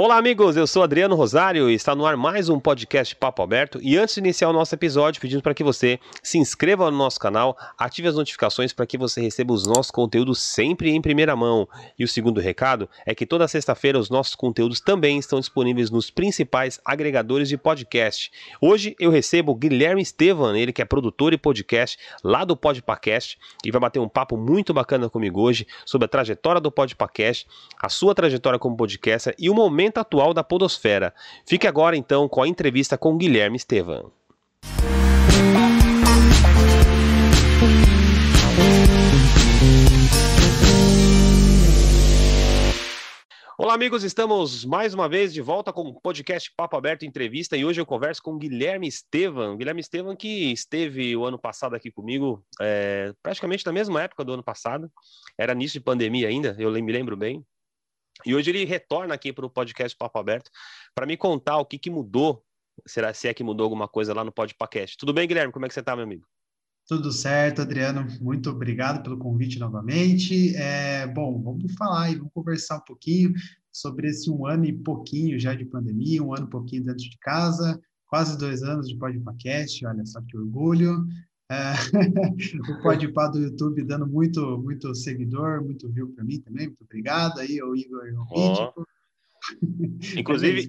Olá, amigos. Eu sou Adriano Rosário e está no ar mais um podcast Papo Aberto. E antes de iniciar o nosso episódio, pedimos para que você se inscreva no nosso canal, ative as notificações para que você receba os nossos conteúdos sempre em primeira mão. E o segundo recado é que toda sexta-feira os nossos conteúdos também estão disponíveis nos principais agregadores de podcast. Hoje eu recebo o Guilherme Estevan, ele que é produtor e podcast lá do Podpacast e vai bater um papo muito bacana comigo hoje sobre a trajetória do Podpacast, a sua trajetória como podcaster e o momento momento atual da podosfera. Fique agora então com a entrevista com Guilherme Estevam. Olá, amigos, estamos mais uma vez de volta com o podcast Papo Aberto Entrevista e hoje eu converso com Guilherme Estevam. Guilherme Estevam que esteve o ano passado aqui comigo, é, praticamente na mesma época do ano passado, era início de pandemia ainda, eu me lembro bem, e hoje ele retorna aqui para o podcast Papo Aberto para me contar o que, que mudou, será se é que mudou alguma coisa lá no podcast. Tudo bem, Guilherme? Como é que você está, meu amigo? Tudo certo, Adriano. Muito obrigado pelo convite novamente. É, bom, vamos falar e vamos conversar um pouquinho sobre esse um ano e pouquinho já de pandemia, um ano e pouquinho dentro de casa, quase dois anos de podcast, olha só que orgulho. É, o Podpah do YouTube dando muito, muito seguidor, muito view para mim também. Muito obrigado aí, o Igor o oh. Inclusive,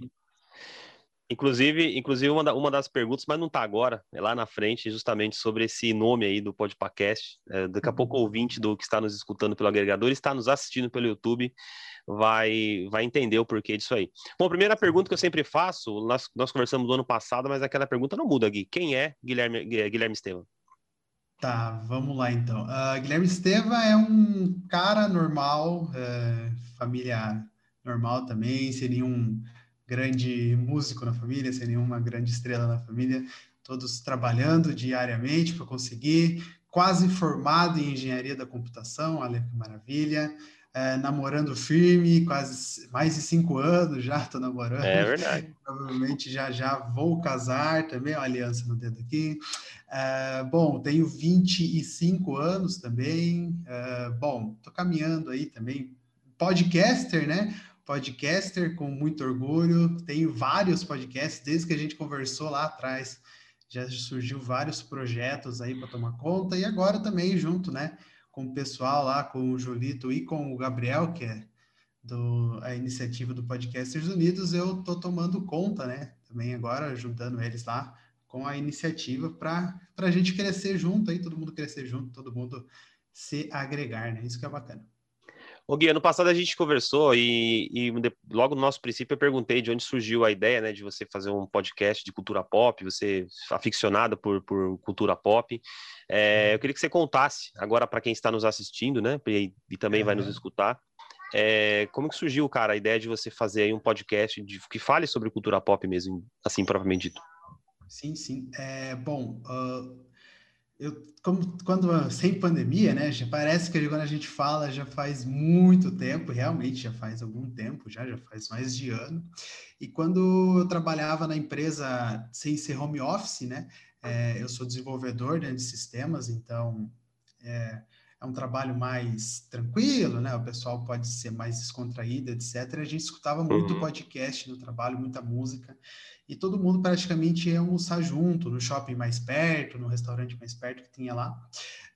inclusive, inclusive uma, da, uma das perguntas, mas não está agora, é lá na frente, justamente sobre esse nome aí do Podpacast. É, daqui a pouco o ouvinte do que está nos escutando pelo agregador está nos assistindo pelo YouTube vai, vai entender o porquê disso aí. Bom, a primeira pergunta que eu sempre faço, nós, nós conversamos no ano passado, mas aquela pergunta não muda, Gui. Quem é Guilherme, Guilherme Estevam? Tá, vamos lá então. Uh, Guilherme Esteva é um cara normal, uh, família normal também, sem nenhum grande músico na família, sem nenhuma grande estrela na família, todos trabalhando diariamente para conseguir, quase formado em engenharia da computação, olha que maravilha é, namorando firme, quase mais de cinco anos já estou namorando. É verdade. Provavelmente já já vou casar também, uma aliança no dedo aqui. É, bom, tenho 25 anos também. É, bom, estou caminhando aí também. Podcaster, né? Podcaster com muito orgulho. Tenho vários podcasts desde que a gente conversou lá atrás. Já surgiu vários projetos aí para tomar conta e agora também junto, né? Com o pessoal lá, com o Julito e com o Gabriel, que é do, a iniciativa do Podcasters Unidos, eu estou tomando conta, né? Também agora ajudando eles lá com a iniciativa para a gente crescer junto aí, todo mundo crescer junto, todo mundo se agregar, né? Isso que é bacana. Ô Gui, ano passado a gente conversou e, e, logo no nosso princípio eu perguntei de onde surgiu a ideia, né, de você fazer um podcast de cultura pop, você aficionado por, por cultura pop. É, eu queria que você contasse agora para quem está nos assistindo, né, e, e também vai nos escutar, é, como que surgiu, cara, a ideia de você fazer aí um podcast de, que fale sobre cultura pop mesmo, assim, propriamente dito? Sim, sim. É, bom, uh eu, como, quando sem pandemia, né? Já parece que quando a gente fala já faz muito tempo, realmente já faz algum tempo, já, já faz mais de ano. E quando eu trabalhava na empresa sem ser home office, né? É, eu sou desenvolvedor de sistemas, então é, é um trabalho mais tranquilo, né? O pessoal pode ser mais descontraído, etc. A gente escutava muito uhum. podcast no trabalho, muita música e todo mundo praticamente ia almoçar junto, no shopping mais perto, no restaurante mais perto que tinha lá.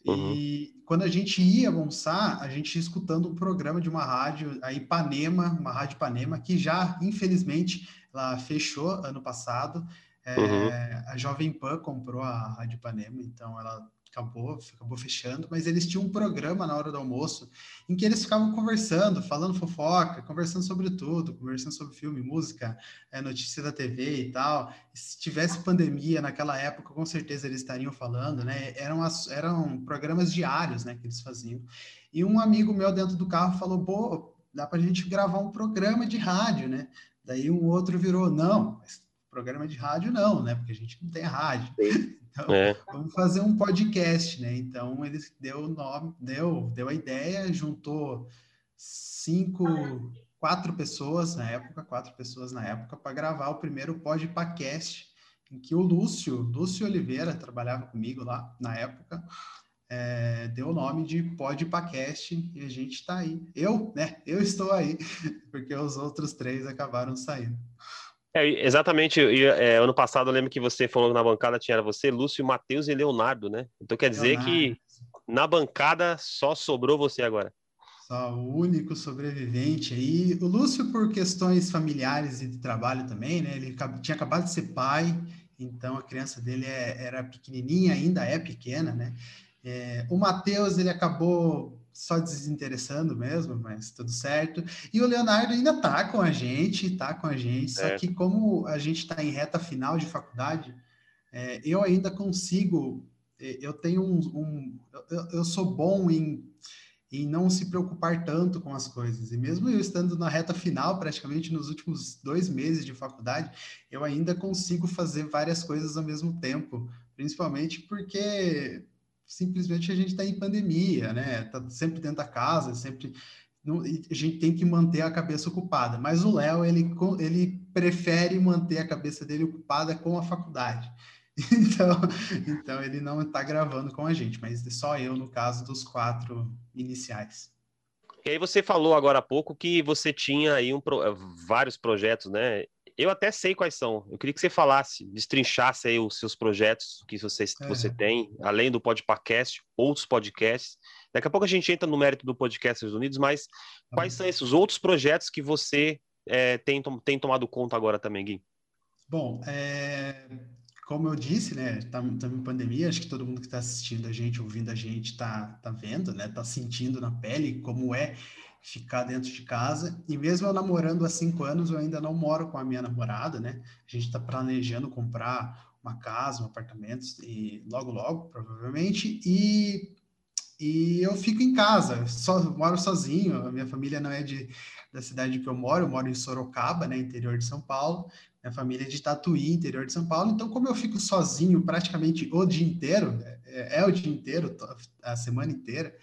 Uhum. E quando a gente ia almoçar, a gente ia escutando um programa de uma rádio, a Ipanema, uma rádio Ipanema, que já, infelizmente, ela fechou ano passado. É, uhum. A Jovem Pan comprou a Rádio Ipanema, então ela acabou, acabou fechando, mas eles tinham um programa na hora do almoço em que eles ficavam conversando, falando fofoca, conversando sobre tudo, conversando sobre filme, música, é, notícia da TV e tal. E se tivesse pandemia naquela época, com certeza eles estariam falando, né? Eram, as, eram programas diários, né, que eles faziam. E um amigo meu dentro do carro falou, pô, dá para a gente gravar um programa de rádio, né? Daí um outro virou, não, programa de rádio não, né? Porque a gente não tem rádio. Então, é. vamos fazer um podcast, né? Então, ele deu o nome, deu, deu a ideia, juntou cinco, quatro pessoas na época, quatro pessoas na época, para gravar o primeiro podcast, em que o Lúcio, Lúcio Oliveira, trabalhava comigo lá na época, é, deu o nome de Podpacast e a gente está aí. Eu, né? Eu estou aí, porque os outros três acabaram saindo. É, exatamente. é, ano passado eu lembro que você falou que na bancada tinha você, Lúcio, Matheus e Leonardo, né? Então quer dizer Leonardo. que na bancada só sobrou você agora. Só o único sobrevivente aí. O Lúcio, por questões familiares e de trabalho também, né? Ele tinha acabado de ser pai, então a criança dele é, era pequenininha, ainda é pequena, né? É, o Matheus, ele acabou só desinteressando mesmo, mas tudo certo. E o Leonardo ainda tá com a gente, tá com a gente, só é. que como a gente está em reta final de faculdade, é, eu ainda consigo, é, eu tenho um, um eu, eu, sou bom em, em não se preocupar tanto com as coisas. E mesmo eu estando na reta final, praticamente nos últimos dois meses de faculdade, eu ainda consigo fazer várias coisas ao mesmo tempo, principalmente porque simplesmente a gente está em pandemia, né? Está sempre dentro da casa, sempre a gente tem que manter a cabeça ocupada. Mas o Léo ele, ele prefere manter a cabeça dele ocupada com a faculdade. Então, então ele não está gravando com a gente, mas só eu no caso dos quatro iniciais. E aí você falou agora há pouco que você tinha aí um, vários projetos, né? Eu até sei quais são. Eu queria que você falasse, destrinchasse aí os seus projetos que você, é. você tem, além do podcast, outros podcasts. Daqui a pouco a gente entra no mérito do podcast Unidos, mas tá quais são esses outros projetos que você é, tem, tem tomado conta agora também, Gui? Bom, é, como eu disse, né, estamos tá, em pandemia, acho que todo mundo que está assistindo a gente, ouvindo a gente, está tá vendo, né, está sentindo na pele como é ficar dentro de casa. E mesmo eu namorando há cinco anos, eu ainda não moro com a minha namorada, né? A gente está planejando comprar uma casa, um apartamento, e logo, logo, provavelmente. E, e eu fico em casa, só moro sozinho. A minha família não é de, da cidade que eu moro, eu moro em Sorocaba, né, interior de São Paulo. Minha família é de Tatuí, interior de São Paulo. Então, como eu fico sozinho praticamente o dia inteiro, é, é o dia inteiro, a semana inteira,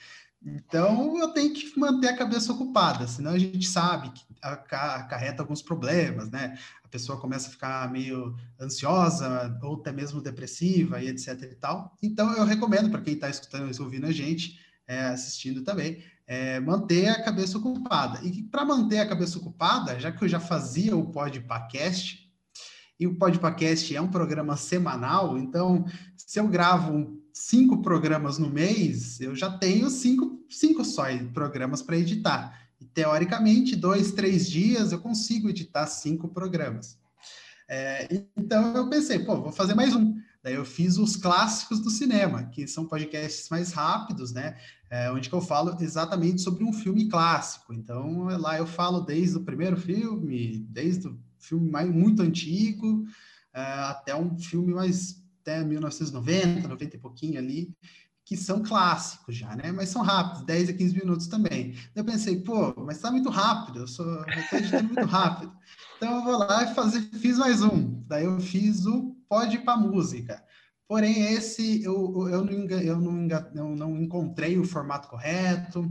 então eu tenho que manter a cabeça ocupada, senão a gente sabe que acarreta alguns problemas, né? A pessoa começa a ficar meio ansiosa ou até mesmo depressiva e etc e tal. Então eu recomendo para quem está escutando e ouvindo a gente, é, assistindo também, é, manter a cabeça ocupada. E para manter a cabeça ocupada, já que eu já fazia o Podpacast, e o Podpacast é um programa semanal, então se eu gravo cinco programas no mês, eu já tenho cinco, cinco só programas para editar. E, teoricamente, dois, três dias eu consigo editar cinco programas. É, então eu pensei, pô, vou fazer mais um. Daí eu fiz os clássicos do cinema, que são podcasts mais rápidos, né? É, onde que eu falo exatamente sobre um filme clássico. Então lá eu falo desde o primeiro filme, desde o filme mais, muito antigo, é, até um filme mais até 1990, 90 e pouquinho ali, que são clássicos já, né? Mas são rápidos, 10 a 15 minutos também. Eu pensei, pô, mas tá muito rápido, eu sou eu muito rápido. Então eu vou lá e fazer, fiz mais um. Daí eu fiz o Pode para música. Porém, esse eu, eu, não, eu, não, eu não encontrei o formato correto,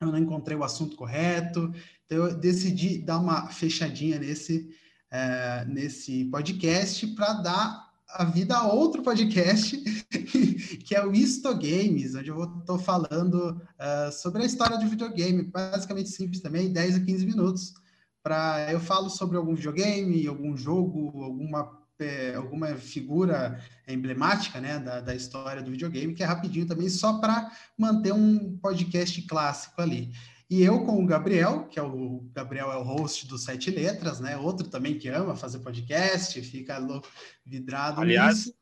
eu não encontrei o assunto correto, então eu decidi dar uma fechadinha nesse, é, nesse podcast para dar a vida a outro podcast, que é o Isto Games, onde eu estou falando uh, sobre a história de videogame, basicamente simples também, 10 a 15 minutos. Pra, eu falo sobre algum videogame, algum jogo, alguma, é, alguma figura emblemática né, da, da história do videogame, que é rapidinho também, só para manter um podcast clássico ali. E eu com o Gabriel, que é o Gabriel é o host do Sete Letras, né? Outro também que ama fazer podcast, fica louco, vidrado Aliás, nisso.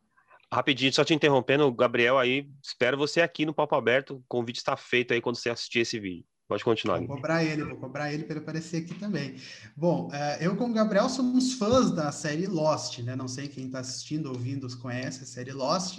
rapidinho, só te interrompendo, Gabriel aí, espero você aqui no Papo Aberto. O convite está feito aí quando você assistir esse vídeo. Pode continuar. Vou cobrar ele, vou cobrar ele para ele aparecer aqui também. Bom, uh, eu com o Gabriel somos fãs da série Lost, né? Não sei quem está assistindo, ouvindo, conhece a série Lost.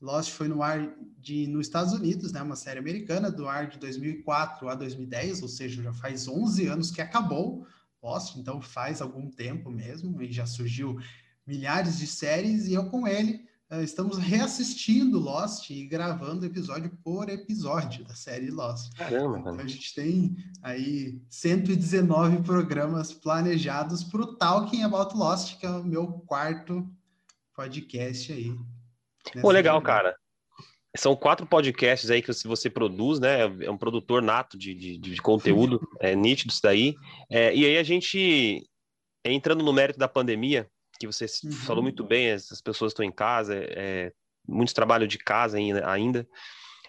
Lost foi no ar de nos Estados Unidos, né, uma série americana do ar de 2004 a 2010, ou seja, já faz 11 anos que acabou Lost, então faz algum tempo mesmo e já surgiu milhares de séries e eu com ele uh, estamos reassistindo Lost e gravando episódio por episódio da série Lost. Caramba, então, a gente tem aí 119 programas planejados para o Talking About Lost, que é o meu quarto podcast aí Pô, legal, cara. São quatro podcasts aí que você produz, né? É um produtor nato de, de, de conteúdo, é nítido isso daí. É, e aí a gente, entrando no mérito da pandemia, que você uhum. falou muito bem, as pessoas estão em casa, é, muitos trabalho de casa ainda.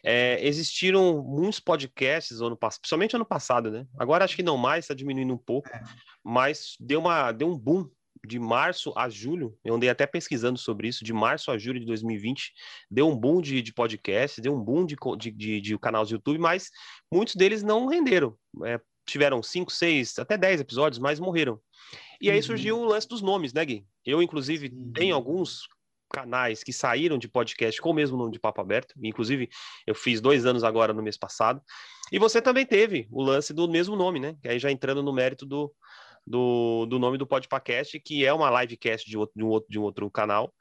É, existiram muitos podcasts ano passado, principalmente ano passado, né? Agora acho que não mais, está diminuindo um pouco, é. mas deu, uma, deu um boom de março a julho, eu andei até pesquisando sobre isso, de março a julho de 2020, deu um boom de, de podcast, deu um boom de, de, de, de canal de YouTube, mas muitos deles não renderam. É, tiveram cinco, seis, até dez episódios, mas morreram. E aí uhum. surgiu o lance dos nomes, né, Gui? Eu, inclusive, uhum. tenho alguns canais que saíram de podcast com o mesmo nome de Papo Aberto. Inclusive, eu fiz dois anos agora no mês passado. E você também teve o lance do mesmo nome, né? Que aí já entrando no mérito do, do, do nome do podcast, que é uma livecast de, outro, de, um, outro, de um outro canal.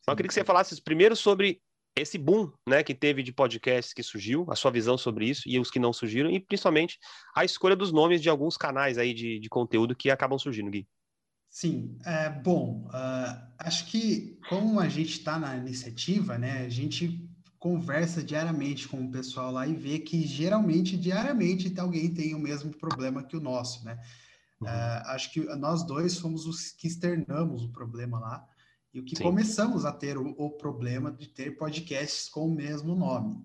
Então, eu queria que você falasse primeiro sobre esse boom né, que teve de podcasts que surgiu, a sua visão sobre isso e os que não surgiram, e principalmente a escolha dos nomes de alguns canais aí de, de conteúdo que acabam surgindo, Gui. Sim, é, bom, uh, acho que como a gente está na iniciativa, né, a gente conversa diariamente com o pessoal lá e vê que geralmente, diariamente, alguém tem o mesmo problema que o nosso, né? Uhum. Uh, acho que nós dois fomos os que externamos o problema lá e o que Sim. começamos a ter o, o problema de ter podcasts com o mesmo nome.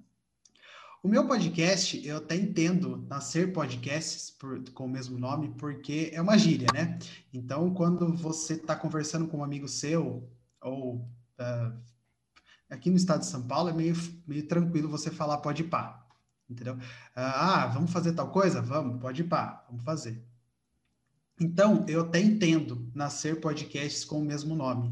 O meu podcast, eu até entendo nascer podcasts por, com o mesmo nome, porque é uma gíria, né? Então, quando você está conversando com um amigo seu, ou uh, aqui no estado de São Paulo, é meio, meio tranquilo você falar pode pá, entendeu? Uh, ah, vamos fazer tal coisa? Vamos, pode pá, vamos fazer. Então, eu até entendo nascer podcasts com o mesmo nome.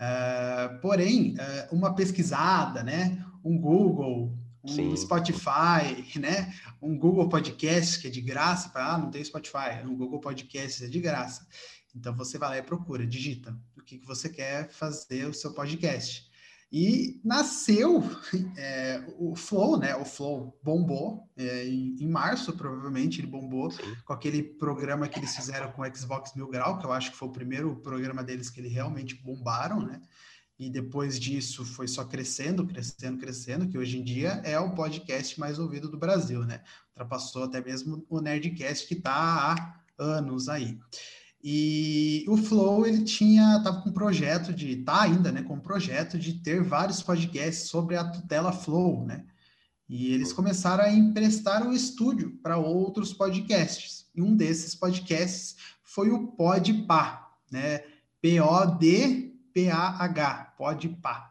Uh, porém, uma pesquisada, né? Um Google, um Sim. Spotify, né? Um Google Podcast que é de graça, para ah, não tem Spotify, um Google Podcast é de graça. Então você vai lá e procura, digita o que, que você quer fazer o seu podcast. E nasceu é, o Flow, né? O Flow bombou é, em, em, março, provavelmente ele bombou Sim. com aquele programa que eles fizeram com o Xbox Mil Grau, que eu acho que foi o primeiro programa deles que eles realmente bombaram, né? e depois disso foi só crescendo, crescendo, crescendo, que hoje em dia é o podcast mais ouvido do Brasil, né? Ultrapassou até mesmo o Nerdcast que está há anos aí. E o Flow, ele tinha, tava com um projeto de, tá ainda, né, com um projeto de ter vários podcasts sobre a tutela Flow, né? E eles começaram a emprestar um estúdio para outros podcasts. E um desses podcasts foi o Podpah, né? P-O-D PAH, pode pá,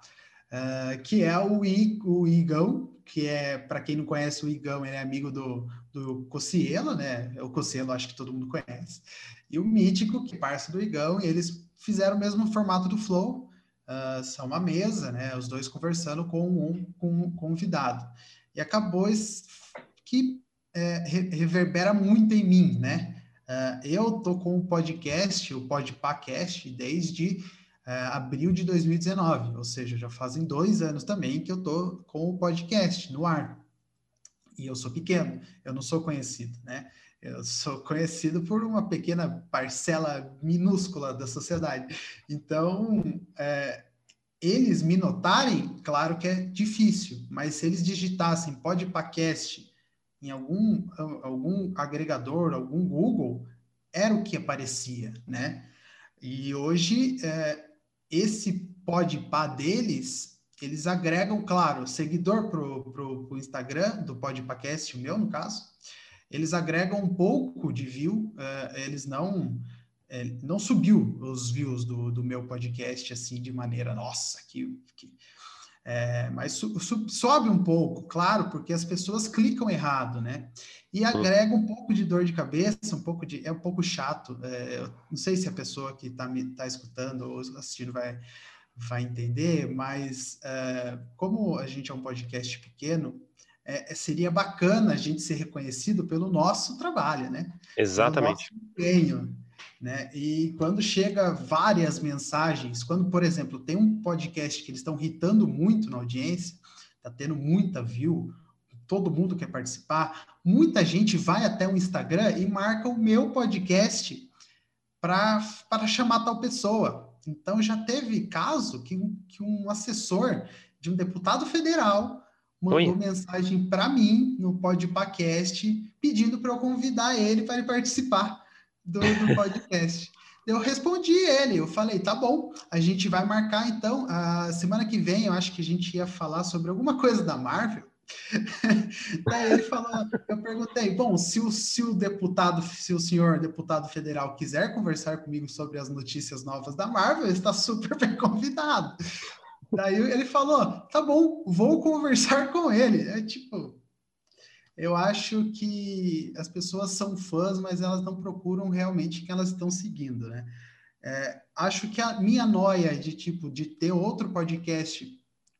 uh, que é o, I, o Igão, que é, para quem não conhece o Igão, ele é amigo do, do Cocielo, né? O Cocielo acho que todo mundo conhece. E o Mítico, que é parceiro do Igão, e eles fizeram o mesmo formato do Flow, uh, são uma mesa, né? Os dois conversando com um, um convidado. E acabou que é, reverbera muito em mim, né? Uh, eu tô com o podcast, o Podpacast, desde é, abril de 2019, ou seja, já fazem dois anos também que eu estou com o podcast no ar. E eu sou pequeno, eu não sou conhecido, né? Eu sou conhecido por uma pequena parcela minúscula da sociedade. Então, é, eles me notarem, claro que é difícil, mas se eles digitassem podcast em algum, algum agregador, algum Google, era o que aparecia, né? E hoje é, esse podpá deles, eles agregam, claro, seguidor pro, pro, pro Instagram do Podpacast, o meu no caso, eles agregam um pouco de view, uh, eles não é, não subiu os views do, do meu podcast assim de maneira, nossa, que, que é, mas su, su, sobe um pouco, claro, porque as pessoas clicam errado, né? E agrega um pouco de dor de cabeça, um pouco de. É um pouco chato. É, não sei se a pessoa que está tá escutando ou assistindo vai, vai entender, mas é, como a gente é um podcast pequeno, é, é, seria bacana a gente ser reconhecido pelo nosso trabalho, né? Exatamente. Pelo empenho. Né? E quando chega várias mensagens, quando, por exemplo, tem um podcast que eles estão irritando muito na audiência, está tendo muita view, todo mundo quer participar, muita gente vai até o Instagram e marca o meu podcast para chamar tal pessoa. Então já teve caso que, que um assessor de um deputado federal mandou Oi. mensagem para mim no podcast pedindo para eu convidar ele para ele participar do, do podcast. eu respondi ele, eu falei, tá bom, a gente vai marcar então, a semana que vem, eu acho que a gente ia falar sobre alguma coisa da Marvel. Daí ele falou, eu perguntei, bom, se o, se o deputado, se o senhor deputado federal quiser conversar comigo sobre as notícias novas da Marvel, ele está super bem convidado. Daí ele falou, tá bom, vou conversar com ele. É tipo, eu acho que as pessoas são fãs, mas elas não procuram realmente quem elas estão seguindo, né? É, acho que a minha noia de tipo de ter outro podcast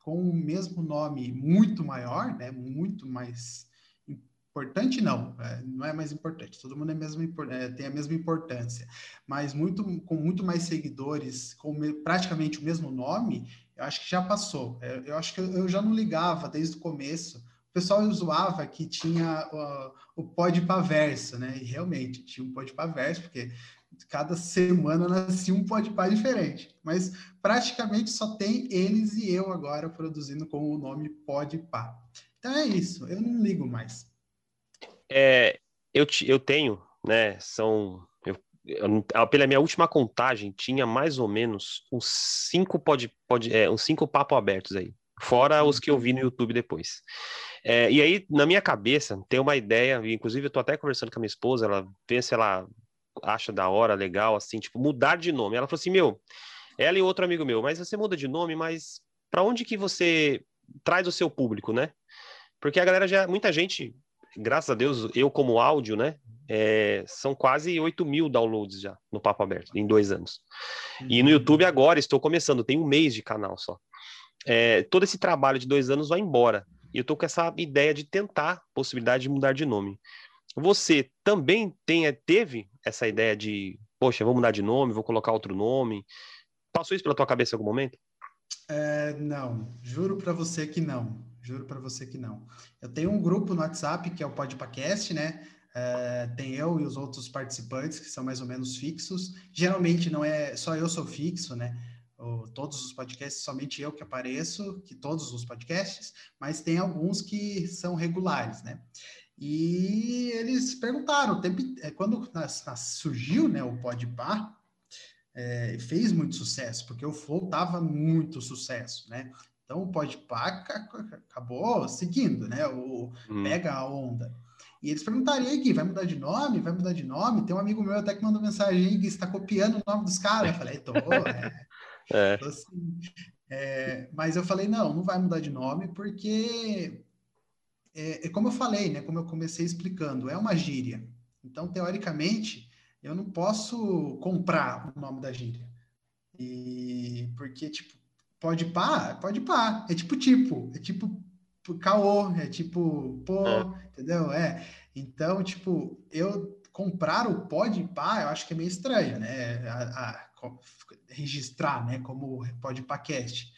com o mesmo nome muito maior, né? Muito mais importante não, é, não é mais importante. Todo mundo é mesmo, é, tem a mesma importância, mas muito com muito mais seguidores, com me, praticamente o mesmo nome, eu acho que já passou. Eu, é, eu acho que eu, eu já não ligava desde o começo o pessoal zoava que tinha o, o pode verso, né? E realmente tinha um pode verso, porque cada semana nascia um pode diferente. Mas praticamente só tem eles e eu agora produzindo com o nome pode pá. Então é isso, eu não ligo mais. É, eu, eu tenho, né? São. Eu, eu, pela minha última contagem, tinha mais ou menos uns cinco pode, pode, é, uns cinco papo abertos aí. Fora os que eu vi no YouTube depois. É, e aí, na minha cabeça, tem uma ideia, inclusive eu tô até conversando com a minha esposa, ela vê se ela acha da hora, legal, assim, tipo, mudar de nome. Ela falou assim, meu, ela e outro amigo meu, mas você muda de nome, mas para onde que você traz o seu público, né? Porque a galera já, muita gente, graças a Deus, eu como áudio, né? É, são quase 8 mil downloads já no Papo Aberto, em dois anos. E no uhum. YouTube agora estou começando, tem um mês de canal só. É, todo esse trabalho de dois anos vai embora. E eu tô com essa ideia de tentar possibilidade de mudar de nome. Você também tem, teve essa ideia de, poxa, vou mudar de nome, vou colocar outro nome? Passou isso pela tua cabeça em algum momento? É, não, juro para você que não. Juro para você que não. Eu tenho um grupo no WhatsApp que é o Podpacast, né? É, tem eu e os outros participantes que são mais ou menos fixos. Geralmente não é só eu sou fixo, né? todos os podcasts, somente eu que apareço, que todos os podcasts, mas tem alguns que são regulares, né? E eles perguntaram, é, quando surgiu né, o Podpah, é, fez muito sucesso, porque o Flow tava muito sucesso, né? Então o Podpah acabou seguindo, né? O hum. Pega a Onda. E eles perguntaram, e Gui, vai mudar de nome? Vai mudar de nome? Tem um amigo meu até que mandou mensagem aí, Gui, você está copiando o nome dos caras? Eu falei, tô, é. É. Então, assim, é, mas eu falei, não, não vai mudar de nome, porque é, é, como eu falei, né? Como eu comecei explicando, é uma gíria. Então, teoricamente, eu não posso comprar o nome da gíria. E porque, tipo, pode pá, pode pá. É tipo tipo, é tipo caô, é tipo pô, é. entendeu? É. Então, tipo, eu comprar o pode pá, eu acho que é meio estranho, né? A, a, registrar, né, como podcast.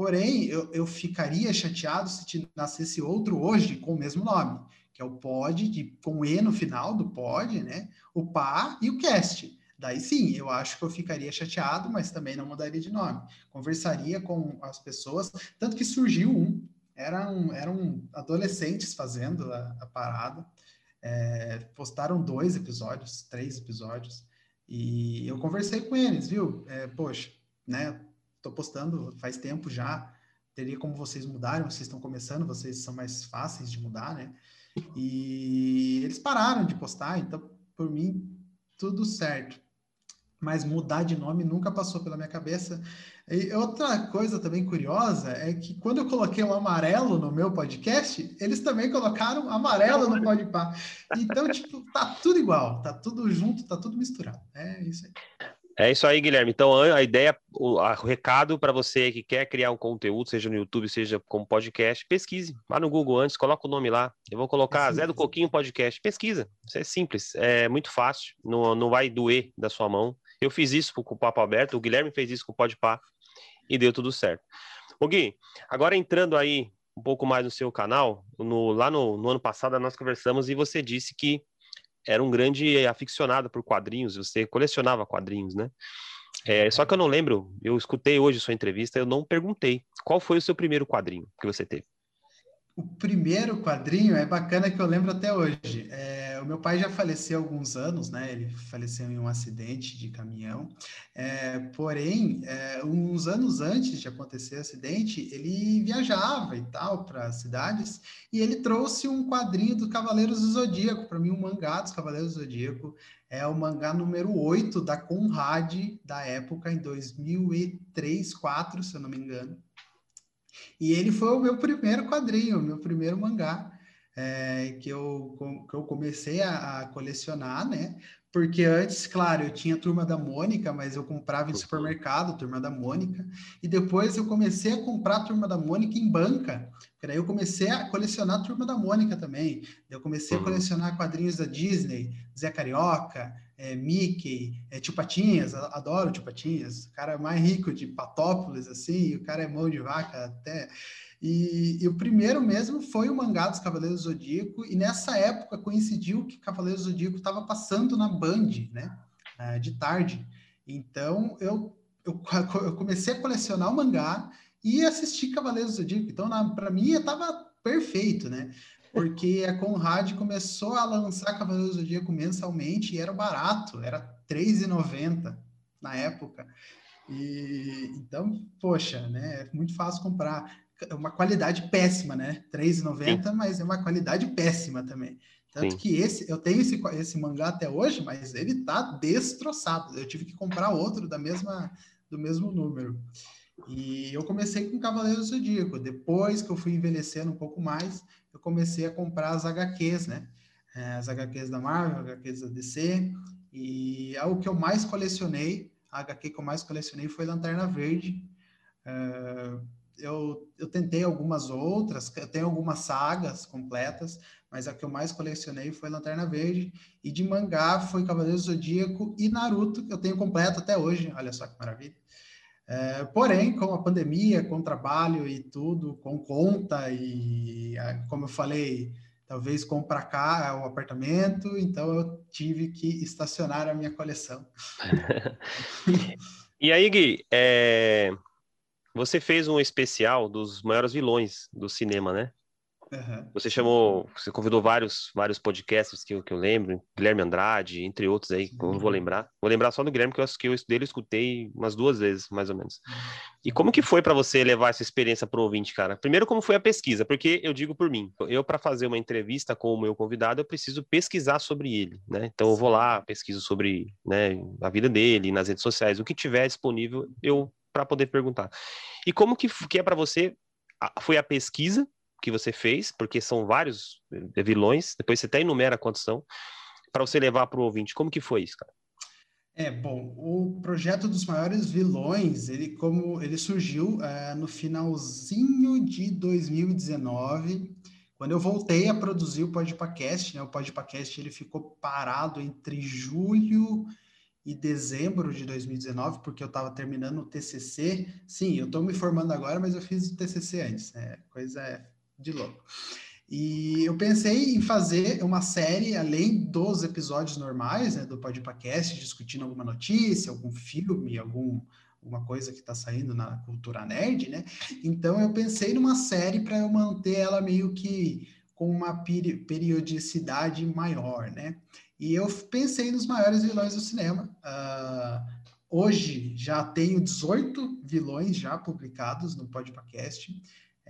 Porém, eu, eu ficaria chateado se nascesse outro hoje com o mesmo nome, que é o pod, de, com E no final do pod, né, o pá e o cast. Daí sim, eu acho que eu ficaria chateado, mas também não mudaria de nome. Conversaria com as pessoas, tanto que surgiu um, eram, eram adolescentes fazendo a, a parada, é, postaram dois episódios, três episódios, e eu conversei com eles, viu? É, poxa, né? Tô postando faz tempo já. Teria como vocês mudarem, vocês estão começando, vocês são mais fáceis de mudar, né? E eles pararam de postar, então, por mim, tudo certo mas mudar de nome nunca passou pela minha cabeça. E outra coisa também curiosa é que quando eu coloquei o amarelo no meu podcast, eles também colocaram amarelo no Podpah. Então, tipo, tá tudo igual, tá tudo junto, tá tudo misturado. É isso aí. É isso aí, Guilherme. Então, a ideia, o, a, o recado para você que quer criar um conteúdo, seja no YouTube, seja como podcast, pesquise. Vá no Google antes, coloca o nome lá. Eu vou colocar é Zé do Coquinho Podcast. Pesquisa. Isso é simples, é muito fácil. Não, não vai doer da sua mão. Eu fiz isso com o Papo Aberto, o Guilherme fez isso com o Podpah e deu tudo certo. O Gui, agora entrando aí um pouco mais no seu canal, no, lá no, no, ano passado nós conversamos e você disse que era um grande aficionado por quadrinhos, você colecionava quadrinhos, né? É, só que eu não lembro, eu escutei hoje sua entrevista, eu não perguntei qual foi o seu primeiro quadrinho que você teve. O primeiro quadrinho é bacana que eu lembro até hoje. É, o meu pai já faleceu há alguns anos, né? Ele faleceu em um acidente de caminhão. É, porém, é, uns anos antes de acontecer o acidente, ele viajava e tal para cidades e ele trouxe um quadrinho do Cavaleiros do Zodíaco para mim, um mangá dos Cavaleiros do Zodíaco. É o mangá número 8 da Conrad da época, em 2003, 2004, se eu não me engano. E ele foi o meu primeiro quadrinho, o meu primeiro mangá, é, que, eu, que eu comecei a, a, colecionar, né? Porque antes, claro, eu tinha Turma da Mônica, mas eu comprava em supermercado, Turma da Mônica. E depois eu comecei a comprar Turma da Mônica em banca. Daí eu comecei a colecionar Turma da Mônica também. Eu comecei a colecionar quadrinhos da Disney, Zé Carioca, é, Mickey, é, Tio Patinhas, adoro Tio Patinhas, o cara é mais rico de Patópolis, assim, o cara é mão de vaca até. E, e, o primeiro mesmo foi o mangá dos Cavaleiros do Zodíaco, e nessa época coincidiu que Cavaleiros do Zodíaco estava passando na Band, né, de tarde. Então eu, eu, eu, comecei a colecionar o mangá e assistir Cavaleiros do Zodíaco. Então, para mim, estava perfeito, né? Porque a Conrad começou a lançar Cavaleiros do Zodíaco mensalmente e era barato, era R$3,90 na época. E então, poxa, né? É muito fácil comprar. É uma qualidade péssima, né? R$3,90, mas é uma qualidade péssima também. Tanto Sim. que esse, eu tenho esse, esse mangá até hoje, mas ele tá destroçado. Eu tive que comprar outro da mesma, do mesmo número. E eu comecei com Cavaleiros do Zodíaco. Depois que eu fui envelhecendo um pouco mais, eu comecei a comprar as HQs, né? É, as HQs da Marvel, HQs da DC. E é que eu mais colecionei, a HQ que eu mais colecionei foi Lanterna Verde. É, eu, eu tentei algumas outras, eu tenho algumas sagas completas, mas a que eu mais colecionei foi Lanterna Verde. E de mangá foi Cavaleiro Zodíaco e Naruto, que eu tenho completo até hoje. Olha só que maravilha. É, porém, com a pandemia, com o trabalho e tudo, com conta e, como eu falei, talvez comprar cá o apartamento, então eu tive que estacionar a minha coleção. e aí, Gui, é... você fez um especial dos maiores vilões do cinema, né? Uhum. Você chamou, você convidou vários, vários podcasts que eu, que eu lembro, Guilherme Andrade, entre outros aí, que eu não vou lembrar. Vou lembrar só do Guilherme, que eu, que eu dele escutei umas duas vezes, mais ou menos. E como que foi para você levar essa experiência para o ouvinte, cara? Primeiro, como foi a pesquisa? Porque eu digo por mim, eu para fazer uma entrevista com o meu convidado, eu preciso pesquisar sobre ele, né? Então eu vou lá, pesquiso sobre né, a vida dele, nas redes sociais, o que tiver disponível, eu para poder perguntar. E como que, que é para você? Foi a pesquisa que você fez, porque são vários eh, vilões, depois você até enumera quantos são, para você levar para o ouvinte. Como que foi isso, cara? É, bom, o projeto dos maiores vilões, ele como ele surgiu é, no finalzinho de 2019, quando eu voltei a produzir o Podpacast, né? O Podpacast ele ficou parado entre julho e dezembro de 2019, porque eu estava terminando o TCC. Sim, eu estou me formando agora, mas eu fiz o TCC antes, né? Coisa é de louco. E eu pensei em fazer uma série, além dos episódios normais, né, do Podpacast, discutindo alguma notícia, algum filme, algum, alguma coisa que está saindo na cultura nerd, né? Então eu pensei numa série para eu manter ela meio que com uma periodicidade maior, né? E eu pensei nos maiores vilões do cinema. Uh, hoje já tenho 18 vilões já publicados no Podpacast.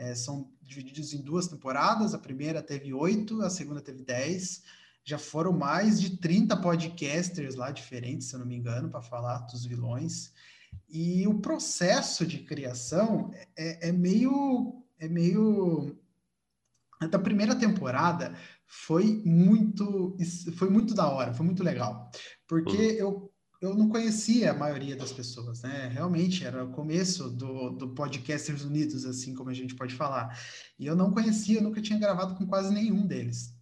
É, são divididos em duas temporadas. A primeira teve oito, a segunda teve dez. Já foram mais de 30 podcasters lá diferentes, se eu não me engano, para falar dos vilões. E o processo de criação é, é meio. É meio. Da primeira temporada foi muito, foi muito da hora, foi muito legal. Porque uhum. eu eu não conhecia a maioria das pessoas, né? Realmente era o começo do, do Podcasters Unidos, assim como a gente pode falar. E eu não conhecia, eu nunca tinha gravado com quase nenhum deles.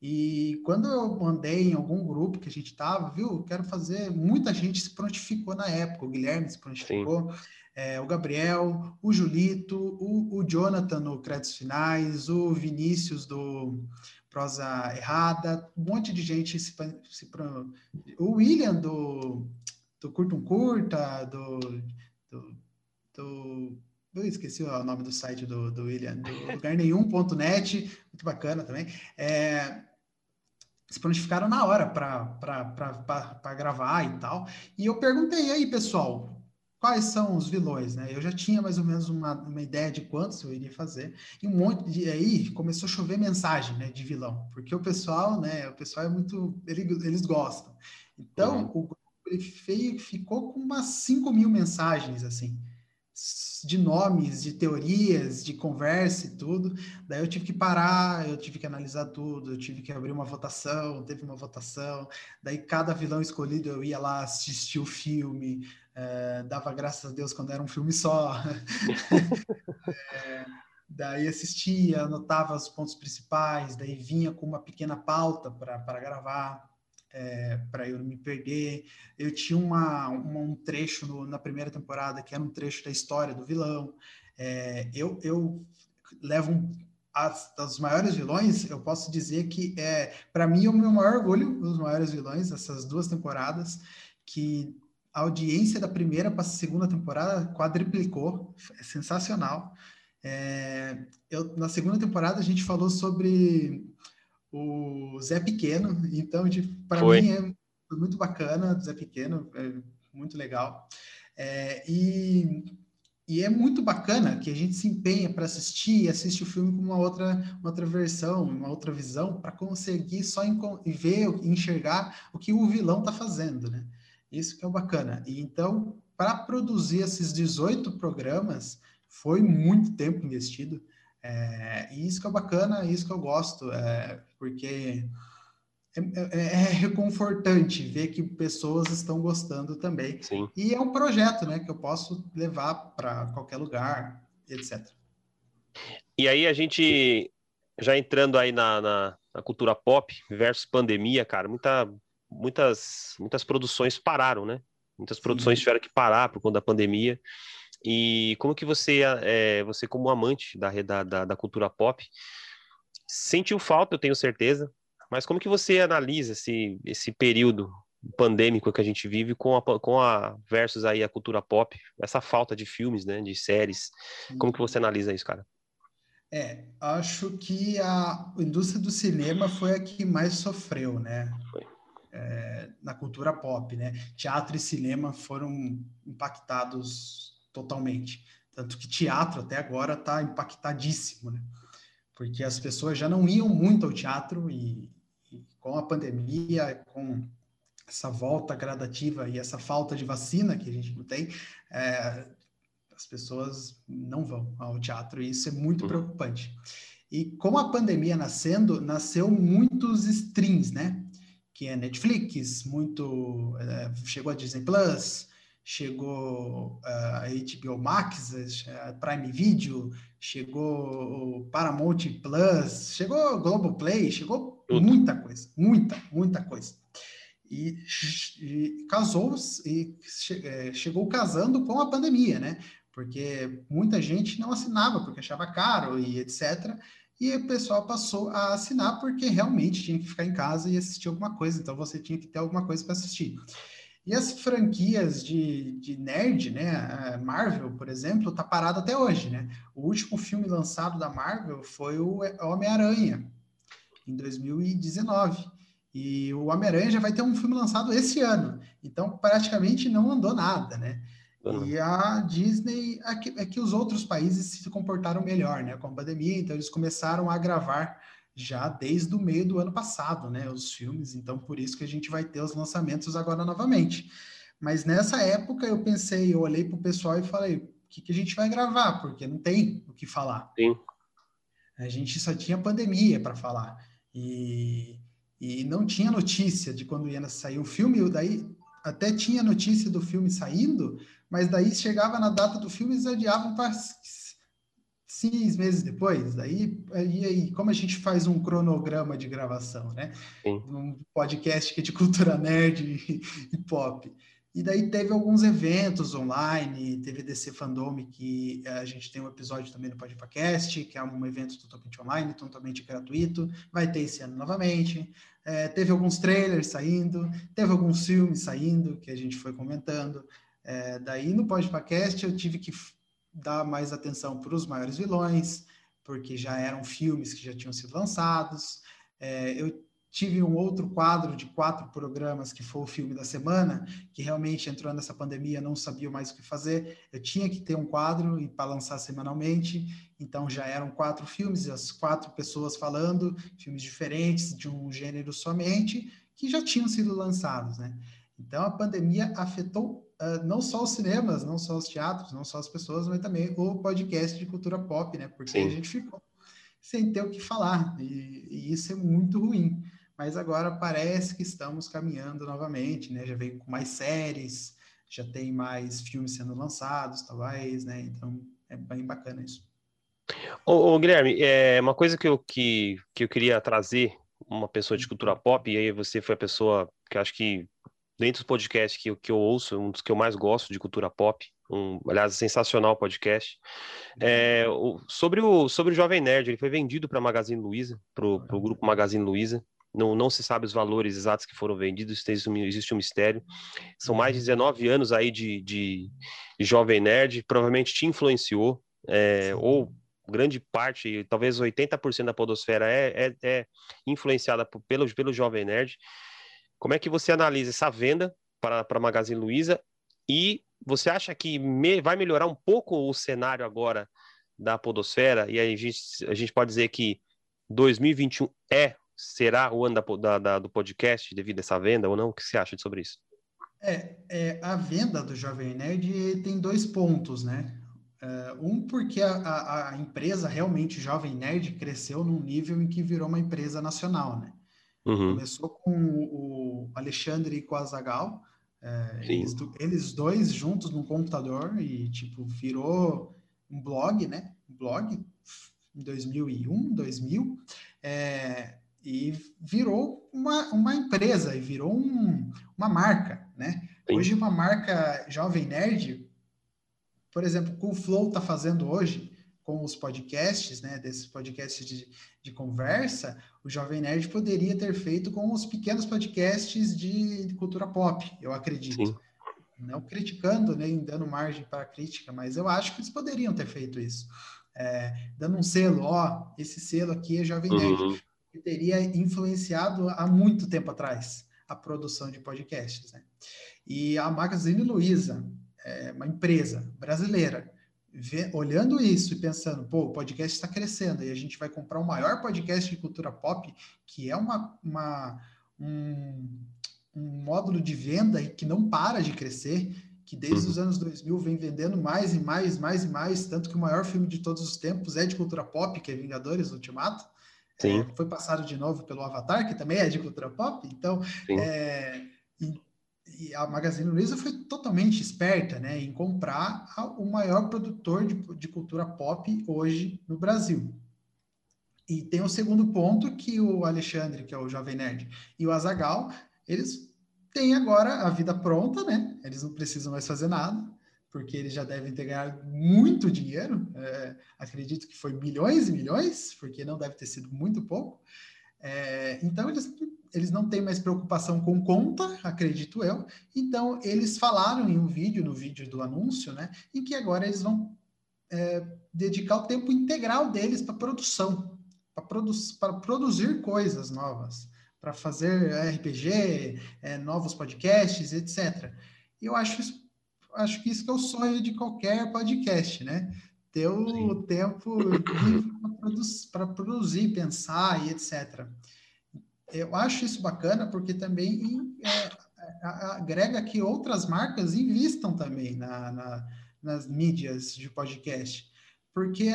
E quando eu mandei em algum grupo que a gente tava, viu? Quero fazer. Muita gente se prontificou na época. O Guilherme se prontificou, é, o Gabriel, o Julito, o, o Jonathan no Créditos Finais, o Vinícius do prosa errada, um monte de gente se, se o William do, do Curto um Curta, do, do, do eu esqueci o nome do site do, do William, do lugar nenhum.net, muito bacana também. É, se prontificaram na hora para gravar e tal. E eu perguntei aí, pessoal, quais são os vilões, né? Eu já tinha mais ou menos uma, uma ideia de quantos eu iria fazer. E um monte de aí começou a chover mensagem, né, de vilão, porque o pessoal, né, o pessoal é muito, ele, eles gostam. Então, uhum. o grupo ele ficou com umas 5 mil mensagens, assim de nomes, de teorias, de conversa e tudo. Daí eu tive que parar, eu tive que analisar tudo, eu tive que abrir uma votação, teve uma votação. Daí cada vilão escolhido eu ia lá assistir o filme, é, dava graças a Deus quando era um filme só. é, daí assistia, anotava os pontos principais, daí vinha com uma pequena pauta para gravar é, para eu não me perder. Eu tinha uma, uma um trecho no, na primeira temporada que era um trecho da história do vilão. É, eu, eu levo um, as, maiores vilões, eu posso dizer que é para mim é o meu maior orgulho, os maiores vilões, essas duas temporadas, que a audiência da primeira para a segunda temporada quadriplicou, é sensacional. É, eu, na segunda temporada a gente falou sobre o Zé Pequeno. Então, para mim é muito bacana, Zé Pequeno, é muito legal. É, e, e é muito bacana que a gente se empenha para assistir e assiste o filme com uma outra, uma outra versão, uma outra visão, para conseguir só ver enxergar o que o vilão está fazendo, né? Isso que é bacana. E então, para produzir esses 18 programas, foi muito tempo investido. É, e isso que é bacana, isso que eu gosto, é, porque é, é, é, reconfortante ver que pessoas estão gostando também. Sim. E é um projeto, né, que eu posso levar para qualquer lugar, etc. E aí a gente já entrando aí na, na, na, cultura pop versus pandemia, cara, muita, muitas, muitas produções pararam, né? Muitas produções Sim. tiveram que parar por conta da pandemia. E como que você, é, você como amante da, da, da cultura pop, sentiu falta, eu tenho certeza, mas como que você analisa esse, esse período pandêmico que a gente vive com a, com a versus aí a cultura pop, essa falta de filmes, né, de séries, como que você analisa isso, cara? É, acho que a indústria do cinema foi a que mais sofreu, né? Foi. É, na cultura pop, né? Teatro e cinema foram impactados totalmente. Tanto que teatro até agora está impactadíssimo, né? Porque as pessoas já não iam muito ao teatro e, e com a pandemia, com essa volta gradativa e essa falta de vacina que a gente não tem, é, as pessoas não vão ao teatro e isso é muito uhum. preocupante. E com a pandemia nascendo, nasceu muitos streams, né? Que é Netflix, muito é, chegou a Disney Plus, chegou uh, a HBO Max, a Prime Video, chegou o Paramount Plus, chegou Globoplay, chegou Tudo. muita coisa, muita, muita coisa. E, e casou e é, chegou casando com a pandemia, né? Porque muita gente não assinava porque achava caro e etc. E o pessoal passou a assinar porque realmente tinha que ficar em casa e assistir alguma coisa. Então você tinha que ter alguma coisa para assistir. E as franquias de, de nerd, né? A Marvel, por exemplo, tá parada até hoje, né? O último filme lançado da Marvel foi o Homem-Aranha, em 2019. E o Homem-Aranha já vai ter um filme lançado esse ano. Então, praticamente não andou nada, né? Uhum. E a Disney, é que, é que os outros países se comportaram melhor, né? Com a pandemia, então eles começaram a gravar já desde o meio do ano passado, né? Os filmes, então por isso que a gente vai ter os lançamentos agora novamente. Mas nessa época eu pensei, eu olhei para o pessoal e falei, o que, que a gente vai gravar? Porque não tem o que falar. Sim. A gente só tinha pandemia para falar. E, e não tinha notícia de quando ia sair o filme, daí até tinha notícia do filme saindo, mas daí chegava na data do filme e adiavam para seis meses depois, aí, aí, aí, como a gente faz um cronograma de gravação, né? Sim. Um podcast que é de cultura nerd e, e, pop. E daí teve alguns eventos online, teve DC Fandom, que eh, a gente tem um episódio também no podcast, que é um evento totalmente online, totalmente gratuito, vai ter esse ano novamente. É, teve alguns trailers saindo, teve alguns filmes saindo, que a gente foi comentando. É, daí no podcast eu tive que dar mais atenção para os maiores vilões, porque já eram filmes que já tinham sido lançados. É, eu tive um outro quadro de quatro programas que foi o filme da semana, que realmente entrou nessa pandemia, não sabia mais o que fazer. Eu tinha que ter um quadro e para lançar semanalmente, então já eram quatro filmes, as quatro pessoas falando, filmes diferentes de um gênero somente, que já tinham sido lançados, né? Então a pandemia afetou uh, não só os cinemas, não só os teatros, não só as pessoas, mas também o podcast de cultura pop, né? Porque Sim. a gente ficou sem ter o que falar e, e, isso é muito ruim. Mas agora parece que estamos caminhando novamente, né? Já veio com mais séries, já tem mais filmes sendo lançados, talvez, né? Então é bem bacana isso. Ô, ô, Guilherme, é uma coisa que eu, que, que eu queria trazer uma pessoa de cultura pop, e aí você foi a pessoa que acho que dentro dos podcasts que, que eu ouço, um dos que eu mais gosto de cultura pop, um, aliás, sensacional podcast. É, o, sobre, o, sobre o Jovem Nerd, ele foi vendido para a Magazine Luiza, para o grupo Magazine Luiza. Não, não se sabe os valores exatos que foram vendidos, existe um mistério. São mais de 19 anos aí de, de, de Jovem Nerd, provavelmente te influenciou, é, ou grande parte, talvez 80% da podosfera é, é, é influenciada por, pelo, pelo Jovem Nerd. Como é que você analisa essa venda para, a Magazine Luiza e você acha que me, vai melhorar um pouco o cenário agora da podosfera? E aí a gente, a gente pode dizer que 2021 é, será o ano da, da, da, do podcast devido a essa venda ou não? O que você acha sobre isso? É, é, a venda do Jovem Nerd tem dois pontos, né? Uh, um, porque a, a, a, empresa realmente Jovem Nerd cresceu num nível em que virou uma empresa nacional, né? Uhum. Começou com o Alexandre e com a Zagal, é, eles, eles, dois juntos no computador e tipo virou um blog, né? Um blog em 2001, 2000, é, e virou uma, uma empresa e virou um, uma marca, né? Sim. Hoje uma marca jovem nerd, por exemplo, o o Flow está fazendo hoje, com os podcasts, né, desses podcasts de, de conversa, o Jovem Nerd poderia ter feito com os pequenos podcasts de, de cultura pop, eu acredito. Sim. Não criticando, nem dando margem para crítica, mas eu acho que eles poderiam ter feito isso. É, dando um selo, ó, esse selo aqui é Jovem Nerd, uhum. que teria influenciado há muito tempo atrás a produção de podcasts. Né? E a Magazine Luiza, é uma empresa brasileira, olhando isso e pensando, pô, o podcast está crescendo e a gente vai comprar o maior podcast de cultura pop, que é uma, uma um, um, módulo de venda que não para de crescer, que desde uhum. os anos 2000 vem vendendo mais e mais, mais e mais, tanto que o maior filme de todos os tempos é de cultura pop, que é Vingadores Ultimato. É, foi passado de novo pelo Avatar, que também é de cultura pop. Então, é, e a Magazine Luiza foi totalmente esperta né, em comprar a, o maior produtor de, de, cultura pop hoje no Brasil. E tem o segundo ponto que o Alexandre, que é o Jovem Nerd, e o Azagal, eles têm agora a vida pronta, né? Eles não precisam mais fazer nada, porque eles já devem ter ganhado muito dinheiro. É, acredito que foi milhões e milhões, porque não deve ter sido muito pouco. É, então eles eles não têm mais preocupação com conta, acredito eu. Então, eles falaram em um vídeo, no vídeo do anúncio, né, em que agora eles vão é, dedicar o tempo integral deles para produção, para produ produzir coisas novas, para fazer RPG, é, novos podcasts, etc. Eu acho, isso, acho que isso é o sonho de qualquer podcast, né? Ter o Sim. tempo para produzir, pensar e etc eu acho isso bacana porque também é, agrega que outras marcas investam também na, na, nas mídias de podcast. Porque,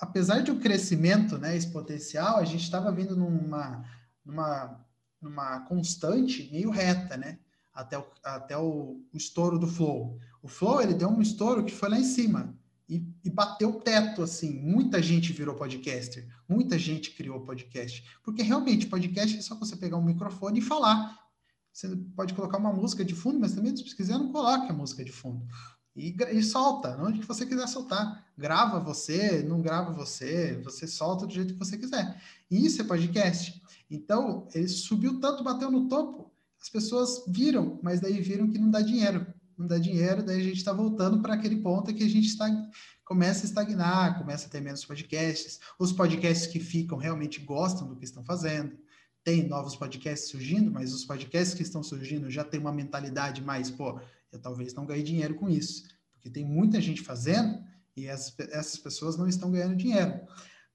apesar de um crescimento né, exponencial, a gente estava vindo numa, numa, numa constante meio reta, né? Até, o, até o, o estouro do Flow. O Flow, ele deu um estouro que foi lá em cima e, e bateu o teto, assim. Muita gente virou podcaster, muita gente criou podcast. Porque realmente, podcast é só você pegar um microfone e falar. Você pode colocar uma música de fundo, mas também, se quiser, não coloque a música de fundo. E, e, solta, onde que você quiser soltar. Grava você, não grava você, você solta do jeito que você quiser. E isso é podcast. Então, ele subiu tanto, bateu no topo, as pessoas viram, mas daí viram que não dá dinheiro não dá dinheiro, daí a gente está voltando para aquele ponto que a gente está começa a estagnar, começa a ter menos podcasts. Os podcasts que ficam realmente gostam do que estão fazendo. Tem novos podcasts surgindo, mas os podcasts que estão surgindo já tem uma mentalidade mais, pô, eu talvez não ganhe dinheiro com isso, porque tem muita gente fazendo e as, essas pessoas não estão ganhando dinheiro.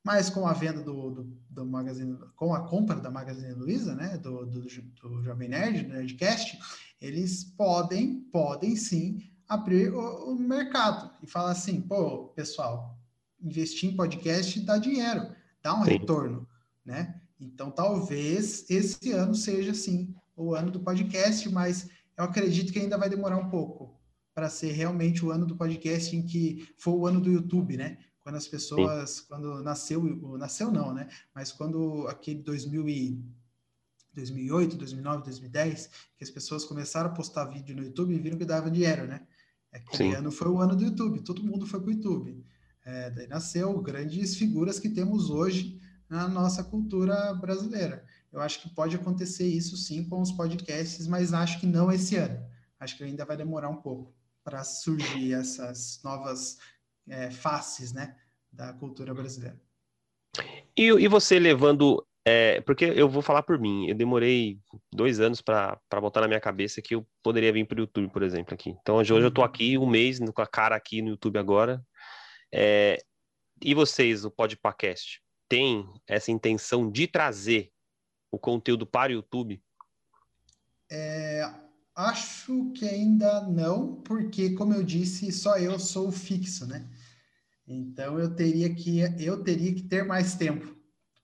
Mas com a venda do, do, do Magazine, com a compra da Magazine Luiza, né, do, do, do Jovem Nerd, do Nerdcast, eles podem, podem sim abrir o, o mercado e falar assim, pô, pessoal, investir em podcast dá dinheiro, dá um sim. retorno, né? Então talvez esse ano seja sim o ano do podcast, mas eu acredito que ainda vai demorar um pouco para ser realmente o ano do podcast em que foi o ano do YouTube, né? Quando as pessoas, Sim. quando nasceu, nasceu não, né? Mas quando aquele 2000 e 2008, 2009, 2010, que as pessoas começaram a postar vídeo no YouTube e viram que dava dinheiro, né? Aquele Sim. ano foi o ano do YouTube, todo mundo foi para o YouTube. É, daí nasceu grandes figuras que temos hoje na nossa cultura brasileira. Eu acho que pode acontecer isso sim com os podcasts, mas acho que não esse ano. Acho que ainda vai demorar um pouco para surgir essas novas é, faces né, da cultura brasileira. E, e você levando. É, porque eu vou falar por mim, eu demorei dois anos para botar na minha cabeça que eu poderia vir para o YouTube, por exemplo, aqui. Então hoje, eu estou uhum. aqui um mês com a cara aqui no YouTube agora. É, e vocês, o Podpacast, têm essa intenção de trazer o conteúdo para o YouTube? É, acho que ainda não, porque, como eu disse, só eu sou fixo, né? Então eu teria que eu teria que ter mais tempo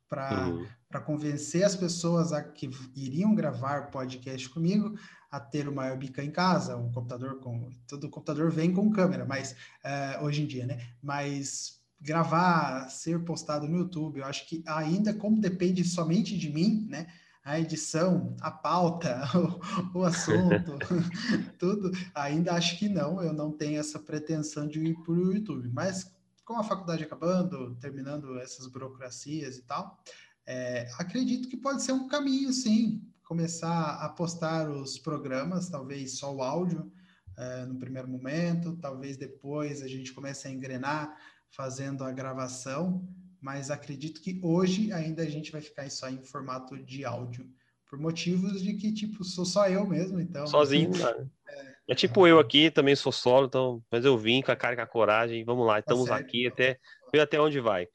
para uhum. Para convencer as pessoas a que iriam gravar podcast comigo a ter uma webcam em casa, um computador com todo computador vem com câmera, mas uh, hoje em dia, né? Mas gravar, ser postado no YouTube, eu acho que ainda como depende somente de mim, né? A edição, a pauta, o, o assunto, tudo, ainda acho que não, eu não tenho essa pretensão de ir para o YouTube. Mas com a faculdade acabando, terminando essas burocracias e tal, é, acredito que pode ser um caminho, sim, começar a postar os programas, talvez só o áudio é, no primeiro momento, talvez depois a gente comece a engrenar fazendo a gravação, mas acredito que hoje ainda a gente vai ficar só em formato de áudio, por motivos de que, tipo, sou só eu mesmo, então... Sozinho, né? É, é tipo eu aqui, também sou solo, então, mas eu vim com a cara e com a coragem, vamos lá, estamos tá aqui até, ver até onde vai.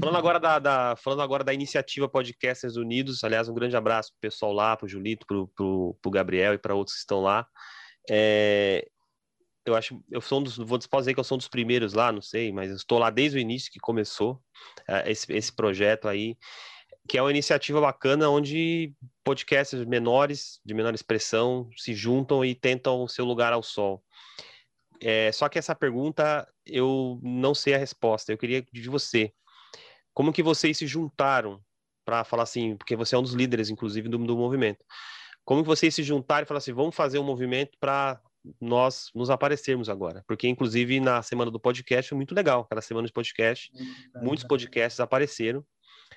Falando agora da, da, falando agora da iniciativa Podcasters Unidos, aliás, um grande abraço pro pessoal lá, pro Julito, pro, pro, pro Gabriel e para outros que estão lá. É, eu acho, eu sou um dos, vou dizer que eu sou um dos primeiros lá, não sei, mas estou lá desde o início que começou uh, esse, esse projeto aí, que é uma iniciativa bacana onde podcasts menores, de menor expressão, se juntam e tentam o seu lugar ao sol. É, só que essa pergunta eu não sei a resposta. Eu queria de você, como que vocês se juntaram para falar assim, porque você é um dos líderes, inclusive, do, do movimento. Como que vocês se juntaram e falaram assim, vamos fazer um movimento para nós nos aparecermos agora. Porque, inclusive, na semana do podcast foi muito legal. Aquela semana de podcast, muitos podcasts apareceram.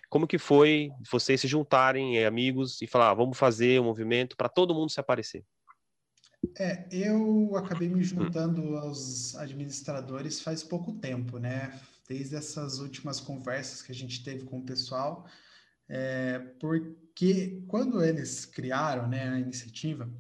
Como que foi vocês se juntarem, eh, amigos, e falar, ah, vamos fazer um movimento para todo mundo se aparecer? É, eu acabei me juntando aos administradores faz pouco tempo, né? Desde essas últimas conversas que a gente teve com o pessoal, é, porque quando eles criaram né, a iniciativa,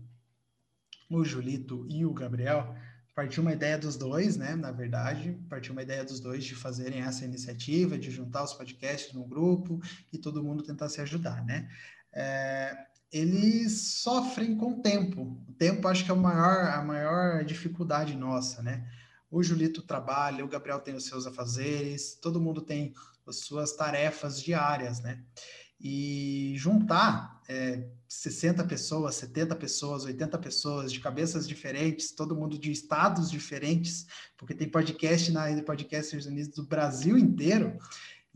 o Julito e o Gabriel, partiu uma ideia dos dois, né? Na verdade, partiu uma ideia dos dois de fazerem essa iniciativa, de juntar os podcasts num grupo e todo mundo tentar se ajudar, né? É, eles sofrem com o tempo. O tempo acho que é a maior, a maior dificuldade nossa, né? O Julito trabalha, o Gabriel tem os seus afazeres, todo mundo tem as suas tarefas diárias, né? E juntar é, 60 pessoas, 70 pessoas, 80 pessoas de cabeças diferentes, todo mundo de estados diferentes, porque tem podcast na Podcasters Unidos do Brasil inteiro.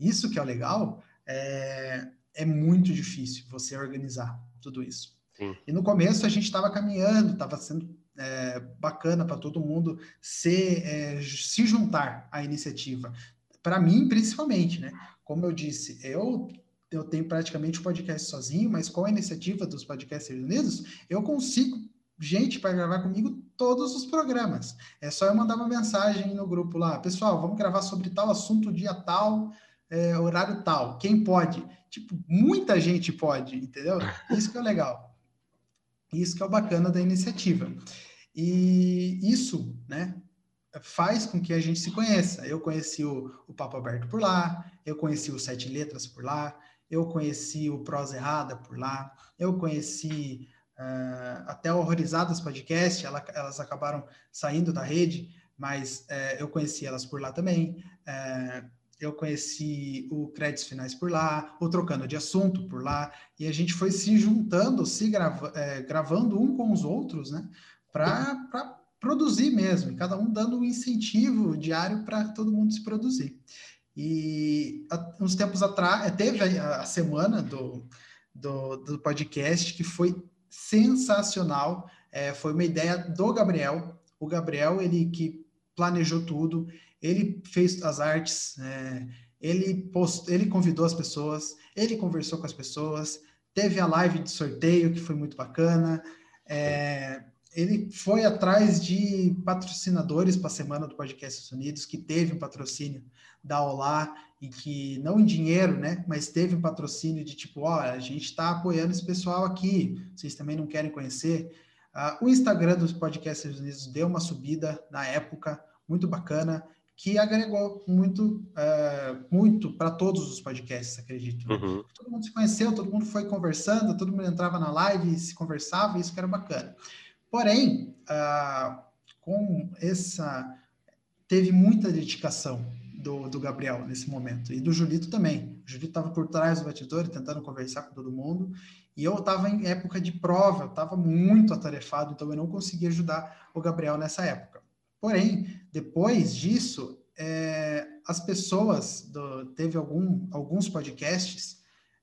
Isso que é o legal, é, é muito difícil você organizar tudo isso. Sim. E no começo a gente estava caminhando, estava sendo é, bacana para todo mundo se, é, se juntar à iniciativa. Para mim, principalmente, né? Como eu disse, eu eu tenho praticamente um podcast sozinho, mas com a iniciativa dos Podcasters Unidos, eu consigo gente para gravar comigo todos os programas. É só eu mandar uma mensagem no grupo lá, pessoal, vamos gravar sobre tal assunto dia tal, é, horário tal. Quem pode? Tipo, muita gente pode, entendeu? Isso que é legal. Isso que é o bacana da iniciativa. E isso, né, faz com que a gente se conheça. Eu conheci o, o Papo Aberto por lá, eu conheci o Sete Letras por lá, eu conheci o Prosa Errada por lá, eu conheci uh, até o Horrorizadas Podcast, ela, elas acabaram saindo da rede, mas uh, eu conheci elas por lá também. Uh, eu conheci o Créditos Finais por lá, o Trocando de Assunto por lá, e a gente foi se juntando, se grava, é, gravando um com os outros, né, para produzir mesmo, e cada um dando um incentivo diário para todo mundo se produzir. E há, uns tempos atrás, é, teve a, a semana do, do, do, podcast que foi sensacional, é, foi uma ideia do Gabriel, o Gabriel, ele que planejou tudo, ele fez as artes, é, ele, post, ele convidou as pessoas, ele conversou com as pessoas, teve a live de sorteio, que foi muito bacana, é, ele foi atrás de patrocinadores para a Semana do Podcast Unidos, que teve um patrocínio da Olá, e que, não em dinheiro, né, mas teve um patrocínio de tipo, ó, a gente está apoiando esse pessoal aqui, vocês também não querem conhecer. Uh, o Instagram dos Podcasts Unidos deu uma subida na época, muito bacana que agregou muito, uh, muito para todos os podcasts, acredito. Né? Uhum. Todo mundo se conheceu, todo mundo foi conversando, todo mundo entrava na live e se conversava, isso que era bacana. Porém, uh, com essa. Teve muita dedicação do, do, Gabriel nesse momento, e do Julito também. O Julito estava por trás do batidor, tentando conversar com todo mundo, e eu estava em época de prova, eu estava muito atarefado, então eu não conseguia ajudar o Gabriel nessa época. Porém, depois disso, é, as pessoas, do, teve algum, alguns podcasts,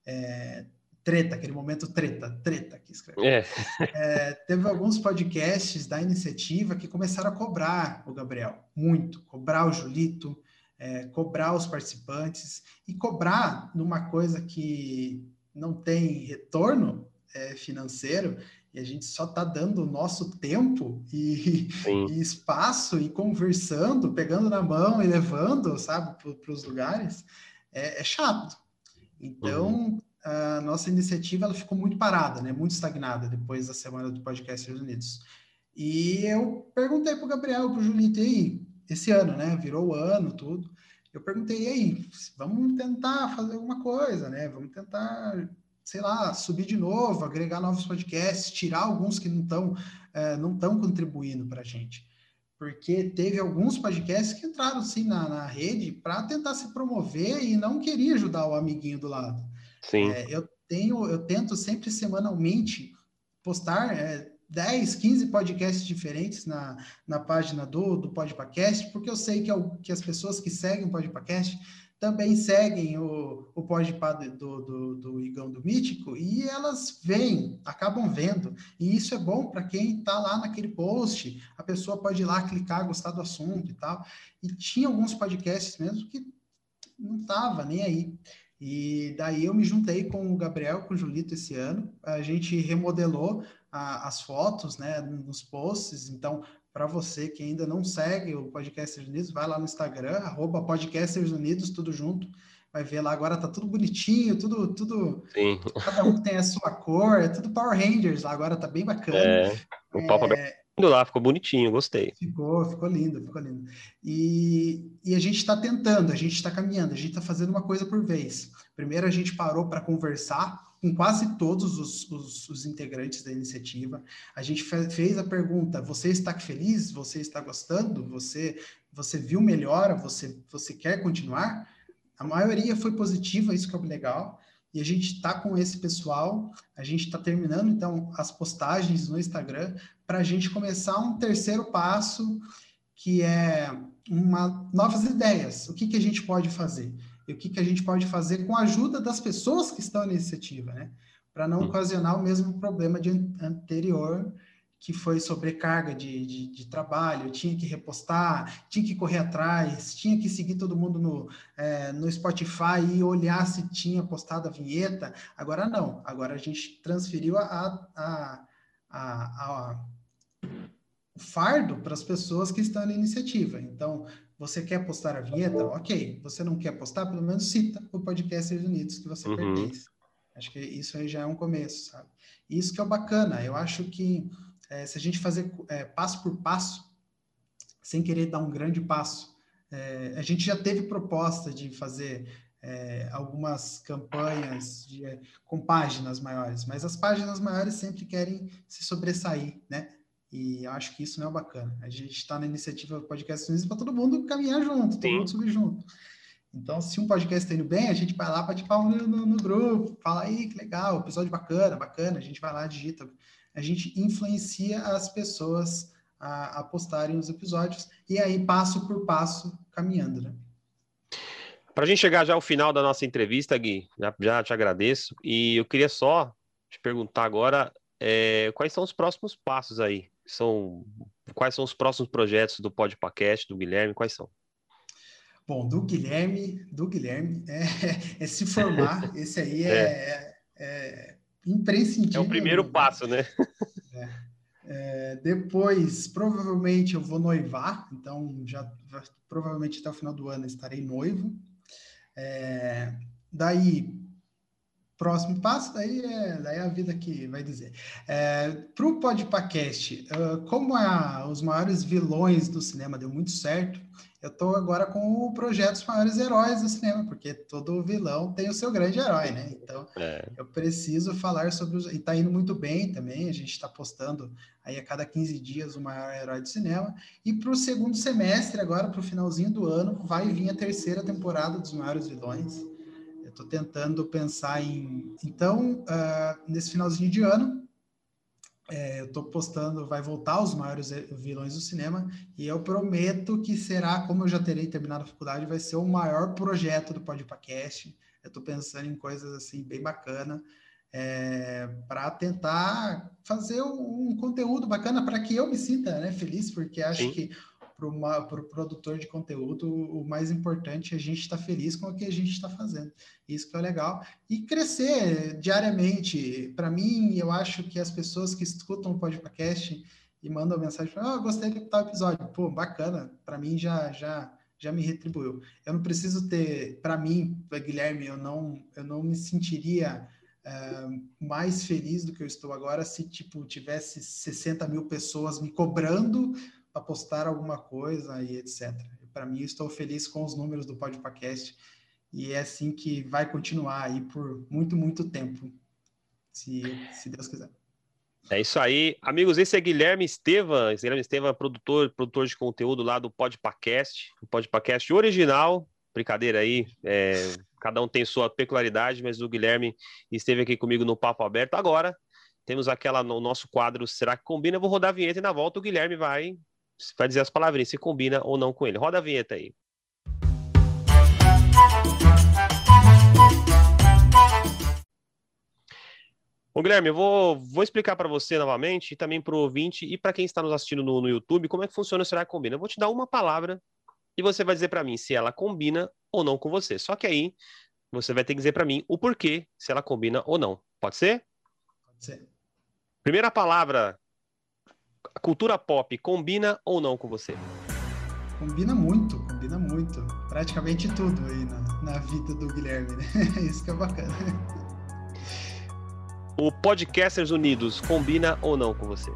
é, treta, aquele momento treta, treta que escreve. É. É, teve alguns podcasts da iniciativa que começaram a cobrar o Gabriel, muito, cobrar o Julito, é, cobrar os participantes e cobrar numa coisa que não tem retorno é, financeiro e a gente só está dando o nosso tempo e, e, espaço e conversando, pegando na mão e levando, sabe, para os lugares, é, é, chato. Então, uhum. A nossa iniciativa ela ficou muito parada, né, muito estagnada depois da semana do Podcast Unidos. E eu perguntei para o Gabriel, para o Julito, aí, esse ano, né, virou o ano, tudo. Eu perguntei, e aí, vamos tentar fazer alguma coisa, né, vamos tentar sei lá, subir de novo, agregar novos podcasts, tirar alguns que não estão é, não estão contribuindo para a gente. Porque teve alguns podcasts que entraram sim na, na rede para tentar se promover e não queria ajudar o amiguinho do lado. Sim. É, eu tenho, eu tento sempre semanalmente postar é, 10, 15 podcasts diferentes na, na página do, do Podpacast, porque eu sei que, é o, que as pessoas que seguem o Podpacast também seguem o, o podpá do, do, do Igão do Mítico e elas veem, acabam vendo. E isso é bom para quem está lá naquele post. A pessoa pode ir lá clicar, gostar do assunto e tal. E tinha alguns podcasts mesmo que não estava nem aí. E daí eu me juntei com o Gabriel, com o Julito esse ano. A gente remodelou a, as fotos, né, nos posts. Então, para você que ainda não segue o Podcasters Unidos, vai lá no Instagram, arroba Podcasters Unidos, tudo junto. Vai ver lá, agora tá tudo bonitinho, tudo, tudo. Sim. Cada um tem a sua cor, é tudo Power Rangers lá, agora tá bem bacana. É, o papo é... Indo lá, ficou bonitinho, gostei. Ficou, ficou lindo, ficou lindo. E, e a gente está tentando, a gente está caminhando, a gente está fazendo uma coisa por vez. Primeiro a gente parou para conversar com quase todos os, os, os, integrantes da iniciativa. A gente fez a pergunta: você está feliz? Você está gostando? Você você viu melhora? Você você quer continuar? A maioria foi positiva, isso que é legal. E a gente está com esse pessoal, a gente está terminando então as postagens no Instagram para a gente começar um terceiro passo que é uma novas ideias. O que, que a gente pode fazer? e o que, que a gente pode fazer com a ajuda das pessoas que estão na iniciativa, né? Para não hum. ocasionar o mesmo problema de anterior, que foi sobrecarga de, de, de, trabalho, tinha que repostar, tinha que correr atrás, tinha que seguir todo mundo no, é, no Spotify e olhar se tinha postado a vinheta. Agora não, agora a gente transferiu a, a, a, a fardo para as pessoas que estão na iniciativa. Então, você quer postar a vinheta? Ok. Você não quer postar? Pelo menos cita o podcast Unidos que você uhum. pertence. Acho que isso aí já é um começo, sabe? Isso que é o bacana. Eu acho que é, se a gente fazer é, passo por passo, sem querer dar um grande passo, é, a gente já teve proposta de fazer é, algumas campanhas de, é, com páginas maiores, mas as páginas maiores sempre querem se sobressair, né? E eu acho que isso não é bacana. A gente está na iniciativa Podcast Unidos para todo mundo caminhar junto, todo Sim. mundo subir junto. Então, se um podcast está indo bem, a gente vai lá para tipo, no, no, no, grupo, fala aí que legal, episódio bacana, bacana, a gente vai lá, digita. A gente influencia as pessoas a, a postarem os episódios e aí passo por passo caminhando, né? Para a gente chegar já ao final da nossa entrevista, Gui, já, já te agradeço. E eu queria só te perguntar agora é, quais são os próximos passos aí? São, quais são os próximos projetos do Podpacast, do Guilherme? Quais são? Bom, do Guilherme, do Guilherme é, é se formar. Esse aí é, é. Imprescindível. É o primeiro passo, né? É. É, depois, provavelmente eu vou noivar, então já provavelmente até o final do ano estarei noivo. É, daí, próximo passo, daí é, daí é a vida que vai dizer. É, Para o podcast, uh, como a, os maiores vilões do cinema deu muito certo, eu estou agora com o projeto Os Maiores Heróis do Cinema, porque todo vilão tem o seu grande herói, né? Então, é. eu preciso falar sobre os... E está indo muito bem também, a gente está postando aí a cada 15 dias o maior herói do cinema. E para o segundo semestre, agora para o finalzinho do ano, vai vir a terceira temporada dos Maiores Vilões. Estou tentando pensar em... Então, uh, nesse finalzinho de ano, é, eu estou postando, vai voltar os maiores vilões do cinema, e eu prometo que será, como eu já terei terminado a faculdade, vai ser o maior projeto do Podpacast. Eu estou pensando em coisas assim bem bacana, é, para tentar fazer um, um conteúdo bacana para que eu me sinta né, feliz, porque acho Sim. que para o pro produtor de conteúdo, o mais importante é a gente estar tá feliz com o que a gente está fazendo. Isso que é legal. E crescer diariamente. Para mim, eu acho que as pessoas que escutam o podcast e mandam mensagem, ah, oh, gostei de tal episódio. Pô, bacana. Para mim, já, já, já me retribuiu. Eu não preciso ter, para mim, Guilherme, eu não, eu não me sentiria uh, mais feliz do que eu estou agora se, tipo, tivesse 60 mil pessoas me cobrando para postar alguma coisa e etc. Para mim, estou feliz com os números do Podcast e é assim que vai continuar aí por muito, muito tempo, se, se Deus quiser. É isso aí. Amigos, esse é Guilherme Estevam. Guilherme Estevam é produtor, produtor de conteúdo lá do Podpacast, o Podpacast original. Brincadeira aí, é, cada um tem sua peculiaridade, mas o Guilherme esteve aqui comigo no Papo Aberto. Agora, temos aquela no nosso quadro Será que Combina? Eu vou rodar a vinheta e na volta o Guilherme vai vai dizer as palavrinhas, se combina ou não com ele. Roda a vinheta aí. Bom, Guilherme, eu vou, vou explicar para você novamente, e também para o ouvinte e para quem está nos assistindo no, no YouTube, como é que funciona o Será que Combina. Eu vou te dar uma palavra e você vai dizer para mim se ela combina ou não com você. Só que aí você vai ter que dizer para mim o porquê, se ela combina ou não. Pode ser? Pode ser. Primeira palavra a cultura pop combina ou não com você? Combina muito, combina muito. Praticamente tudo aí na, na vida do Guilherme, né? Isso que é bacana. O Podcasters Unidos combina ou não com você?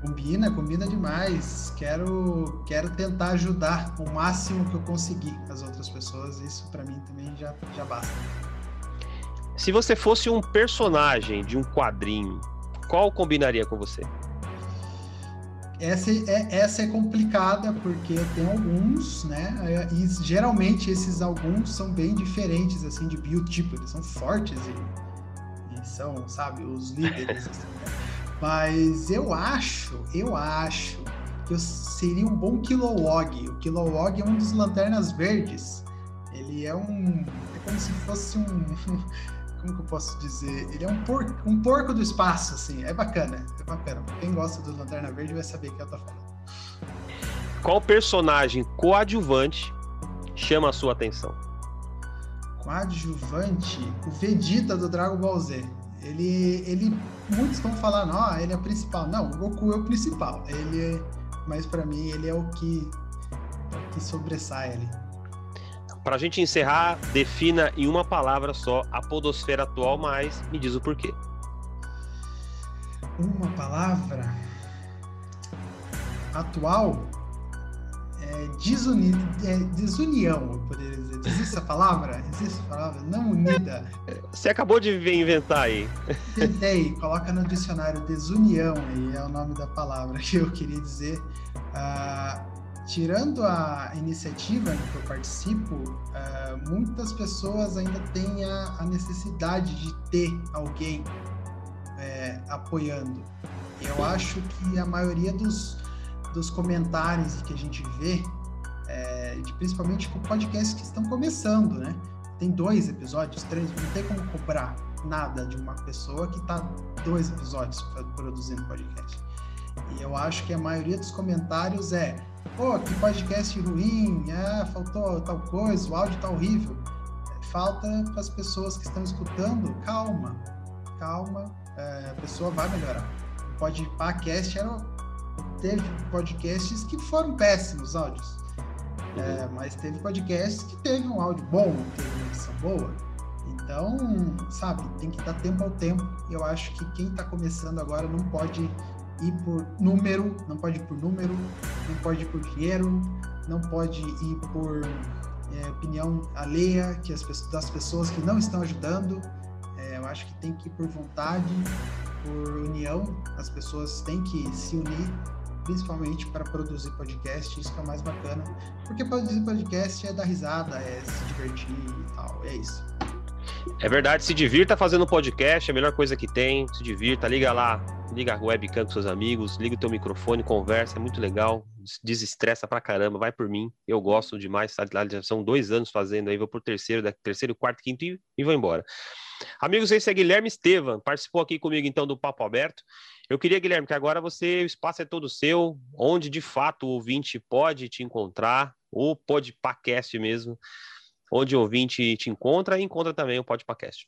Combina, combina demais. Quero, quero tentar ajudar o máximo que eu conseguir as outras pessoas. Isso para mim também já, já basta. Se você fosse um personagem de um quadrinho, qual combinaria com você? Essa é, essa é complicada porque tem alguns, né? E geralmente esses alguns são bem diferentes assim de biotipo, eles são fortes e, e são, sabe, os líderes. assim? Mas eu acho, eu acho que eu seria um bom Kilowog. O Kilowog é um dos lanternas verdes. Ele é um, é como se fosse um como que eu posso dizer? Ele é um porco, um porco do espaço, assim. É bacana, é bacana. Quem gosta do Lanterna Verde vai saber o que eu tô falando. Qual personagem coadjuvante chama a sua atenção? Coadjuvante? O Vegeta do Dragon Ball Z. Ele, ele muitos vão falar, não, ele é o principal. Não, o Goku é o principal. Ele mas para mim ele é o que, o que sobressai ali. Para a gente encerrar, defina em uma palavra só a podosfera atual, mas me diz o porquê. Uma palavra atual é, desuni é, desunião, eu poderia dizer. Existe essa palavra? Existe essa palavra? Não unida. Você acabou de inventar aí. Inventei, coloca no dicionário desunião aí, é o nome da palavra que eu queria dizer. Ah, tirando a iniciativa em que eu participo, ah, muitas pessoas ainda têm a, a necessidade de ter alguém é, apoiando. Eu acho que a maioria dos, dos comentários que a gente vê, é, de, principalmente com podcasts que estão começando, né? Tem dois episódios, três, não tem como cobrar nada de uma pessoa que está dois episódios produzindo podcast. E eu acho que a maioria dos comentários é: pô, que podcast ruim, ah, faltou tal coisa, o áudio tá horrível. Falta para as pessoas que estão escutando, calma, calma, é, a pessoa vai melhorar. O podcast era teve podcasts que foram péssimos áudios. É, mas teve podcasts que teve um áudio bom, teve uma edição boa. Então, sabe, tem que dar tempo ao tempo. Eu acho que quem está começando agora não pode ir por número, não pode ir por número, não pode ir por dinheiro, não pode ir por é, opinião alheia que as, das pessoas que não estão ajudando. É, eu acho que tem que ir por vontade, por união. As pessoas têm que se unir principalmente para produzir podcast, isso que é o mais bacana, porque produzir podcast é dar risada, é se divertir e tal, é isso. É verdade, se divirta fazendo podcast, é a melhor coisa que tem, se divirta, liga lá, liga a webcam com seus amigos, liga o teu microfone, conversa, é muito legal, desestressa pra caramba, vai por mim, eu gosto demais, já são dois anos fazendo aí, vou por terceiro, terceiro, quarto, quinto e, e vou embora. Amigos, esse é Guilherme Estevam, participou aqui comigo então do Papo Aberto. Eu queria, Guilherme, que agora você, o espaço é todo seu, onde de fato o ouvinte pode te encontrar, pode podcast mesmo, onde o ouvinte te encontra e encontra também o Podpacast.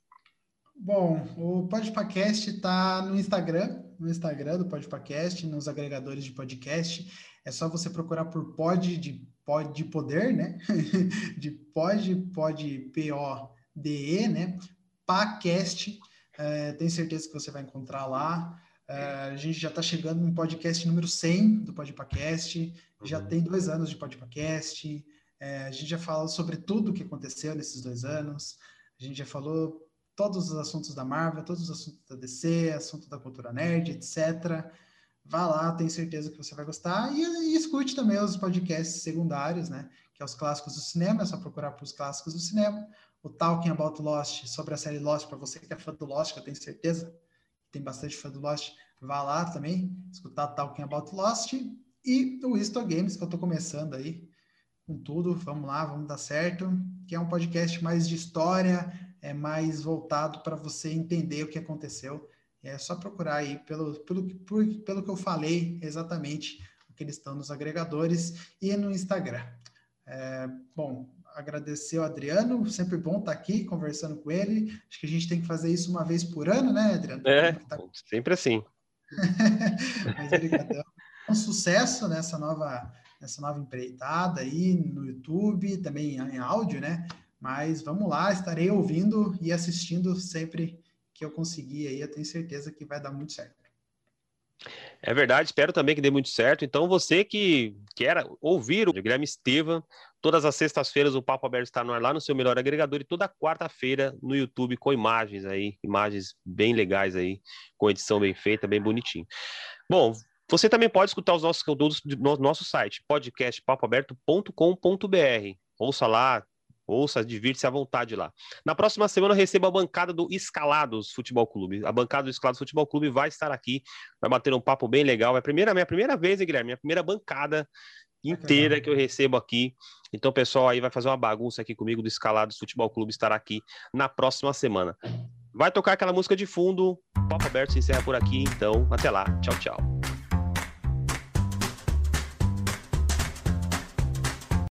Bom, o Podpacast está no Instagram, no Instagram do Podpacast, nos agregadores de podcast. É só você procurar por pod de pod de poder, né? de pod, pod P O D E, né? Pacast. É, tenho certeza que você vai encontrar lá. Uh, a gente já está chegando no podcast número 100 do Podpacast, já uhum. tem dois anos de Podpacast, é, a gente já falou sobre tudo o que aconteceu nesses dois anos, a gente já falou todos os assuntos da Marvel, todos os assuntos da DC, assunto da cultura nerd, etc. Vá lá, tenho certeza que você vai gostar. E, e, escute também os podcasts secundários, né? Que é os clássicos do cinema, é só procurar por os clássicos do cinema. O Talking About Lost, sobre a série Lost, para você que é fã do Lost, que eu tenho certeza tem bastante fã do Lost, vá lá também, escutar Talking About Lost e o Histo Games, que eu estou começando aí com tudo, vamos lá, vamos dar certo, que é um podcast mais de história, é mais voltado para você entender o que aconteceu, é só procurar aí pelo, pelo, por, pelo que eu falei exatamente o que eles estão nos agregadores e no Instagram. É, bom, agradecer o Adriano, sempre bom estar aqui conversando com ele. Acho que a gente tem que fazer isso uma vez por ano, né, Adriano? É, tá... sempre assim. Mas obrigadão. Um sucesso nessa nova, nessa nova empreitada aí no YouTube, também em áudio, né? Mas vamos lá, estarei ouvindo e assistindo sempre que eu conseguir aí, eu tenho certeza que vai dar muito certo. É verdade, espero também que dê muito certo. Então, você que quer ouvir o Guilherme Estevam, todas as sextas-feiras o Papo Aberto está no ar lá no seu melhor agregador e toda quarta-feira no YouTube com imagens aí, imagens bem legais aí, com edição bem feita, bem bonitinho. Bom, você também pode escutar os nossos conteúdos no nosso site, podcastpapoaberto.com.br. Ouça lá, Ouça, divirte-se à vontade lá. Na próxima semana eu recebo a bancada do Escalados Futebol Clube. A bancada do Escalados Futebol Clube vai estar aqui, vai bater um papo bem legal. É a primeira, minha primeira vez, hein, Guilherme? Minha primeira bancada inteira que eu recebo aqui. Então, pessoal, aí vai fazer uma bagunça aqui comigo do Escalados Futebol Clube estará aqui na próxima semana. Vai tocar aquela música de fundo. O papo aberto se encerra por aqui, então até lá. Tchau, tchau.